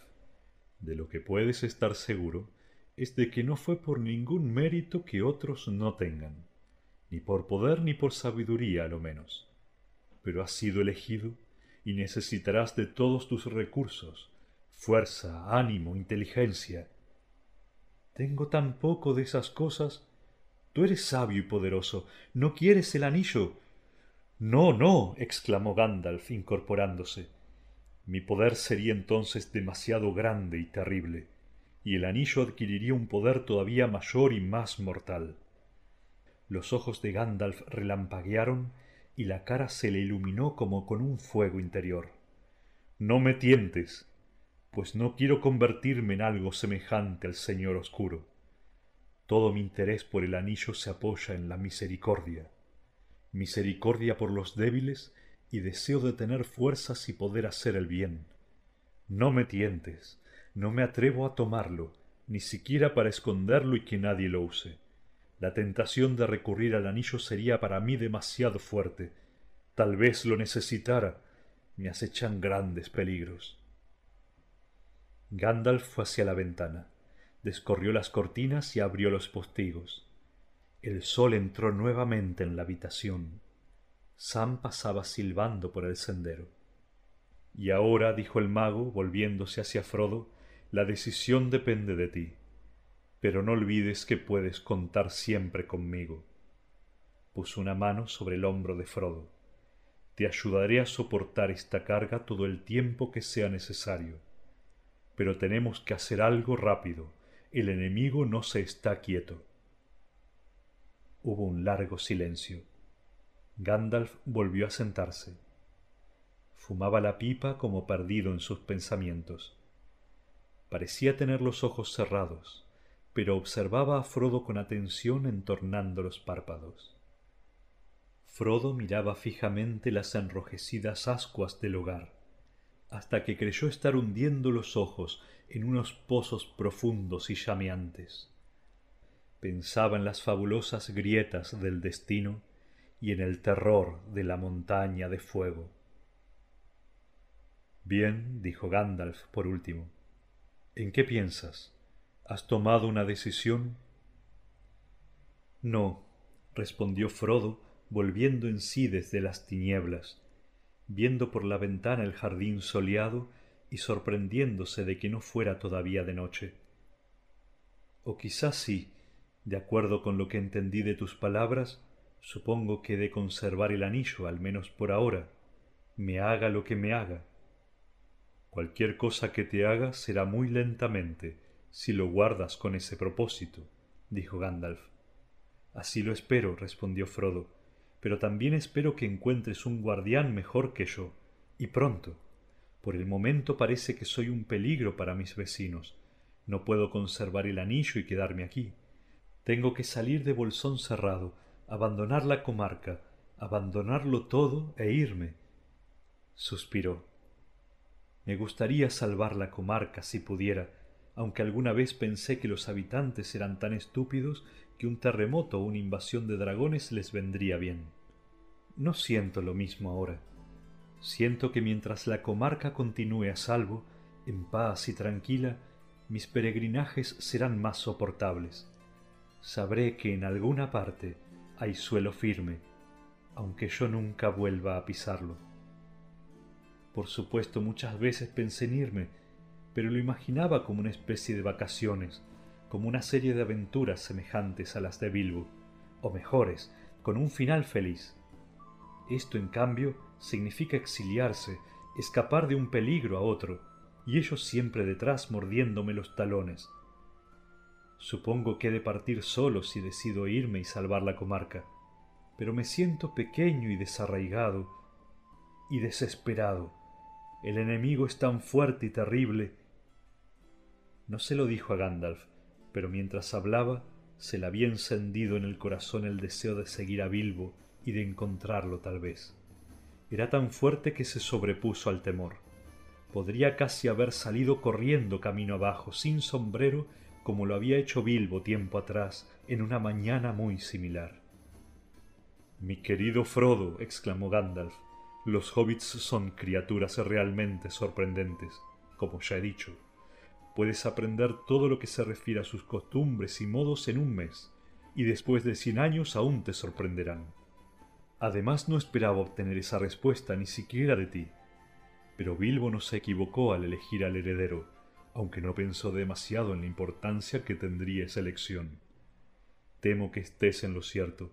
De lo que puedes estar seguro es de que no fue por ningún mérito que otros no tengan, ni por poder ni por sabiduría a lo menos. Pero has sido elegido y necesitarás de todos tus recursos, fuerza, ánimo, inteligencia. Tengo tan poco de esas cosas. Tú eres sabio y poderoso. ¿No quieres el anillo? No, no. exclamó Gandalf, incorporándose. Mi poder sería entonces demasiado grande y terrible, y el anillo adquiriría un poder todavía mayor y más mortal. Los ojos de Gandalf relampaguearon y la cara se le iluminó como con un fuego interior. No me tientes, pues no quiero convertirme en algo semejante al Señor Oscuro. Todo mi interés por el anillo se apoya en la misericordia. Misericordia por los débiles y deseo de tener fuerzas y poder hacer el bien. No me tientes, no me atrevo a tomarlo, ni siquiera para esconderlo y que nadie lo use. La tentación de recurrir al anillo sería para mí demasiado fuerte. Tal vez lo necesitara. Me acechan grandes peligros. Gandalf fue hacia la ventana, descorrió las cortinas y abrió los postigos. El sol entró nuevamente en la habitación. Sam pasaba silbando por el sendero. Y ahora, dijo el mago, volviéndose hacia Frodo, la decisión depende de ti pero no olvides que puedes contar siempre conmigo. Puso una mano sobre el hombro de Frodo. Te ayudaré a soportar esta carga todo el tiempo que sea necesario. Pero tenemos que hacer algo rápido. El enemigo no se está quieto. Hubo un largo silencio. Gandalf volvió a sentarse. Fumaba la pipa como perdido en sus pensamientos. Parecía tener los ojos cerrados, pero observaba a Frodo con atención entornando los párpados. Frodo miraba fijamente las enrojecidas ascuas del hogar, hasta que creyó estar hundiendo los ojos en unos pozos profundos y llameantes. Pensaba en las fabulosas grietas del destino y en el terror de la montaña de fuego. Bien, dijo Gandalf por último. ¿En qué piensas? ¿Has tomado una decisión? No, respondió Frodo, volviendo en sí desde las tinieblas, viendo por la ventana el jardín soleado y sorprendiéndose de que no fuera todavía de noche. O quizás sí, de acuerdo con lo que entendí de tus palabras, Supongo que he de conservar el anillo, al menos por ahora, me haga lo que me haga. Cualquier cosa que te haga será muy lentamente, si lo guardas con ese propósito, dijo Gandalf. Así lo espero, respondió Frodo, pero también espero que encuentres un guardián mejor que yo, y pronto. Por el momento parece que soy un peligro para mis vecinos. No puedo conservar el anillo y quedarme aquí. Tengo que salir de Bolsón cerrado, abandonar la comarca, abandonarlo todo e irme. Suspiró. Me gustaría salvar la comarca si pudiera, aunque alguna vez pensé que los habitantes eran tan estúpidos que un terremoto o una invasión de dragones les vendría bien. No siento lo mismo ahora. Siento que mientras la comarca continúe a salvo, en paz y tranquila, mis peregrinajes serán más soportables. Sabré que en alguna parte hay suelo firme, aunque yo nunca vuelva a pisarlo. Por supuesto muchas veces pensé en irme, pero lo imaginaba como una especie de vacaciones, como una serie de aventuras semejantes a las de Bilbo, o mejores, con un final feliz. Esto, en cambio, significa exiliarse, escapar de un peligro a otro, y ellos siempre detrás mordiéndome los talones, Supongo que he de partir solo si decido irme y salvar la comarca, pero me siento pequeño y desarraigado y desesperado. El enemigo es tan fuerte y terrible. No se lo dijo a Gandalf, pero mientras hablaba se le había encendido en el corazón el deseo de seguir a Bilbo y de encontrarlo tal vez. Era tan fuerte que se sobrepuso al temor. Podría casi haber salido corriendo camino abajo, sin sombrero como lo había hecho Bilbo tiempo atrás en una mañana muy similar. Mi querido Frodo, exclamó Gandalf, los hobbits son criaturas realmente sorprendentes, como ya he dicho. Puedes aprender todo lo que se refiere a sus costumbres y modos en un mes, y después de cien años aún te sorprenderán. Además no esperaba obtener esa respuesta ni siquiera de ti. Pero Bilbo no se equivocó al elegir al heredero, aunque no pensó demasiado en la importancia que tendría esa elección. Temo que estés en lo cierto.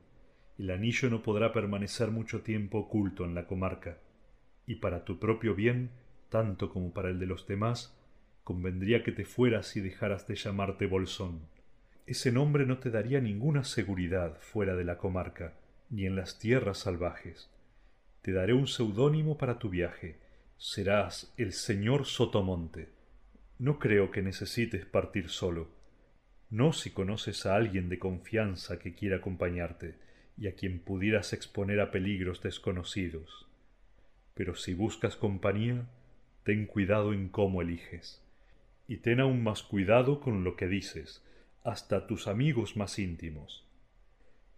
El anillo no podrá permanecer mucho tiempo oculto en la comarca, y para tu propio bien, tanto como para el de los demás, convendría que te fueras y dejaras de llamarte Bolsón. Ese nombre no te daría ninguna seguridad fuera de la comarca, ni en las tierras salvajes. Te daré un seudónimo para tu viaje. Serás el señor Sotomonte. No creo que necesites partir solo. No si conoces a alguien de confianza que quiera acompañarte y a quien pudieras exponer a peligros desconocidos. Pero si buscas compañía, ten cuidado en cómo eliges. Y ten aún más cuidado con lo que dices, hasta tus amigos más íntimos.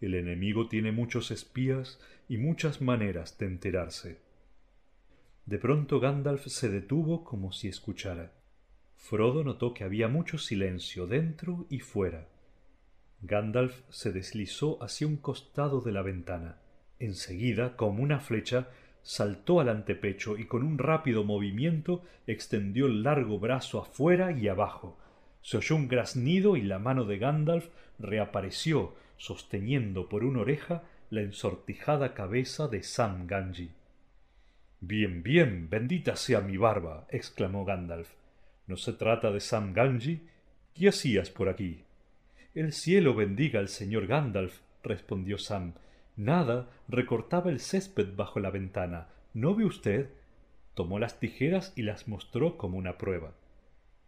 El enemigo tiene muchos espías y muchas maneras de enterarse. De pronto Gandalf se detuvo como si escuchara. Frodo notó que había mucho silencio dentro y fuera. Gandalf se deslizó hacia un costado de la ventana. Enseguida, como una flecha, saltó al antepecho y con un rápido movimiento extendió el largo brazo afuera y abajo. Se oyó un graznido y la mano de Gandalf reapareció, sosteniendo por una oreja la ensortijada cabeza de Sam Ganji. Bien, bien, bendita sea mi barba, exclamó Gandalf. ¿No se trata de Sam Gamgee? ¿Qué hacías por aquí? El cielo bendiga al señor Gandalf, respondió Sam. Nada, recortaba el césped bajo la ventana. ¿No ve usted? Tomó las tijeras y las mostró como una prueba.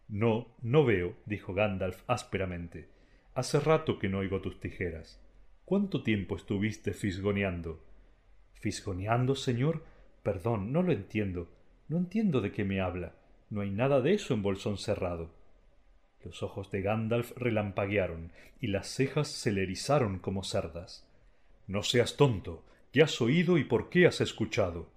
No, no veo, dijo Gandalf ásperamente. Hace rato que no oigo tus tijeras. ¿Cuánto tiempo estuviste fisgoneando? ¿Fisgoneando, señor? Perdón, no lo entiendo. No entiendo de qué me habla. No hay nada de eso en Bolsón Cerrado. Los ojos de Gandalf relampaguearon y las cejas se le erizaron como cerdas. No seas tonto. ¿Qué has oído y por qué has escuchado?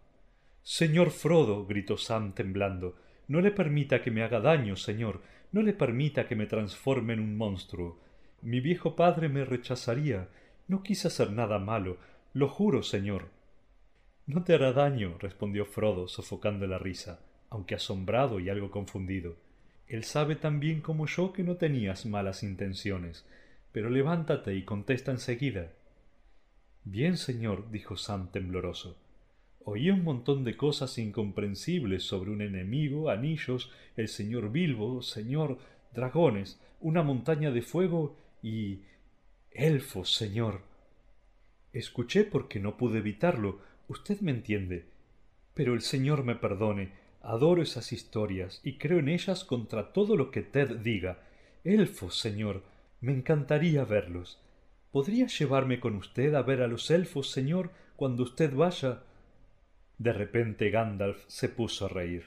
Señor Frodo, gritó Sam temblando, no le permita que me haga daño, señor, no le permita que me transforme en un monstruo. Mi viejo padre me rechazaría. No quise hacer nada malo, lo juro, señor. No te hará daño, respondió Frodo, sofocando la risa, aunque asombrado y algo confundido. Él sabe tan bien como yo que no tenías malas intenciones. Pero levántate y contesta enseguida. Bien, señor, dijo Sam tembloroso. Oí un montón de cosas incomprensibles sobre un enemigo, anillos, el señor Bilbo, señor, dragones, una montaña de fuego y. elfos, señor. Escuché porque no pude evitarlo, usted me entiende. Pero el señor me perdone, adoro esas historias y creo en ellas contra todo lo que Ted diga. Elfos, señor, me encantaría verlos. ¿Podría llevarme con usted a ver a los elfos, señor, cuando usted vaya? De repente Gandalf se puso a reír.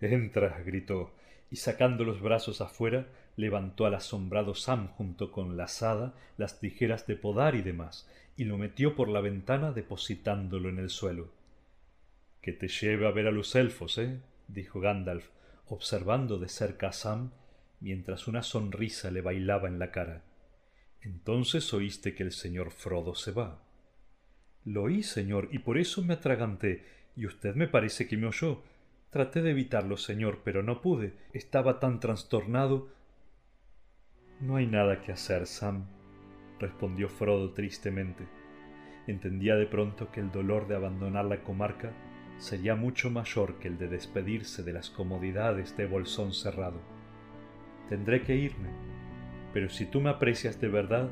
Entra, gritó, y sacando los brazos afuera, levantó al asombrado Sam junto con la azada, las tijeras de podar y demás, y lo metió por la ventana depositándolo en el suelo. Que te lleve a ver a los elfos, eh, dijo Gandalf, observando de cerca a Sam, mientras una sonrisa le bailaba en la cara. Entonces oíste que el señor Frodo se va. Lo oí, señor, y por eso me atraganté, y usted me parece que me oyó. Traté de evitarlo, señor, pero no pude. Estaba tan trastornado. No hay nada que hacer, Sam, respondió Frodo tristemente. Entendía de pronto que el dolor de abandonar la comarca sería mucho mayor que el de despedirse de las comodidades de Bolsón cerrado. Tendré que irme, pero si tú me aprecias de verdad,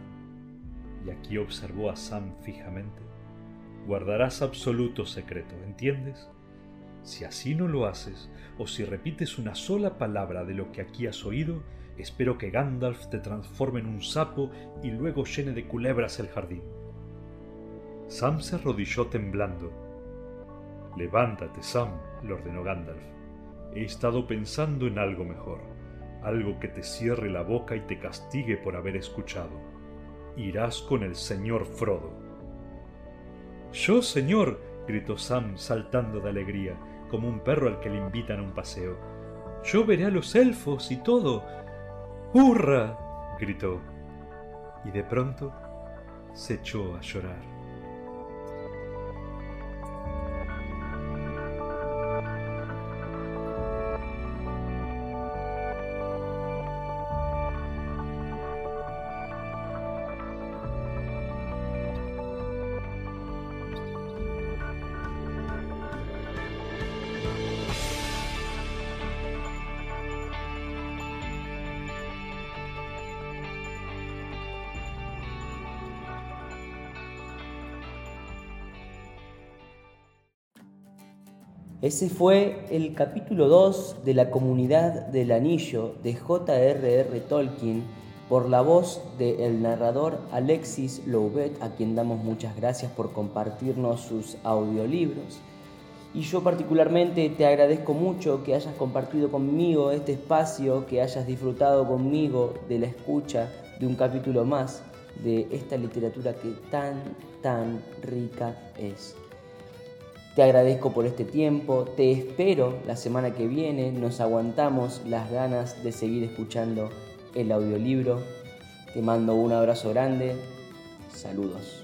y aquí observó a Sam fijamente, guardarás absoluto secreto, ¿entiendes? Si así no lo haces, o si repites una sola palabra de lo que aquí has oído, espero que Gandalf te transforme en un sapo y luego llene de culebras el jardín. Sam se arrodilló temblando. Levántate, Sam, le ordenó Gandalf. He estado pensando en algo mejor algo que te cierre la boca y te castigue por haber escuchado. Irás con el señor Frodo. Yo, señor, gritó Sam saltando de alegría, como un perro al que le invitan a un paseo. Yo veré a los elfos y todo. ¡Hurra! gritó. Y de pronto se echó a llorar. Ese fue el capítulo 2 de la comunidad del anillo de J.R.R. Tolkien por la voz del narrador Alexis Louvet, a quien damos muchas gracias por compartirnos sus audiolibros. Y yo particularmente te agradezco mucho que hayas compartido conmigo este espacio, que hayas disfrutado conmigo de la escucha de un capítulo más de esta literatura que tan, tan rica es. Te agradezco por este tiempo, te espero la semana que viene, nos aguantamos las ganas de seguir escuchando el audiolibro. Te mando un abrazo grande, saludos.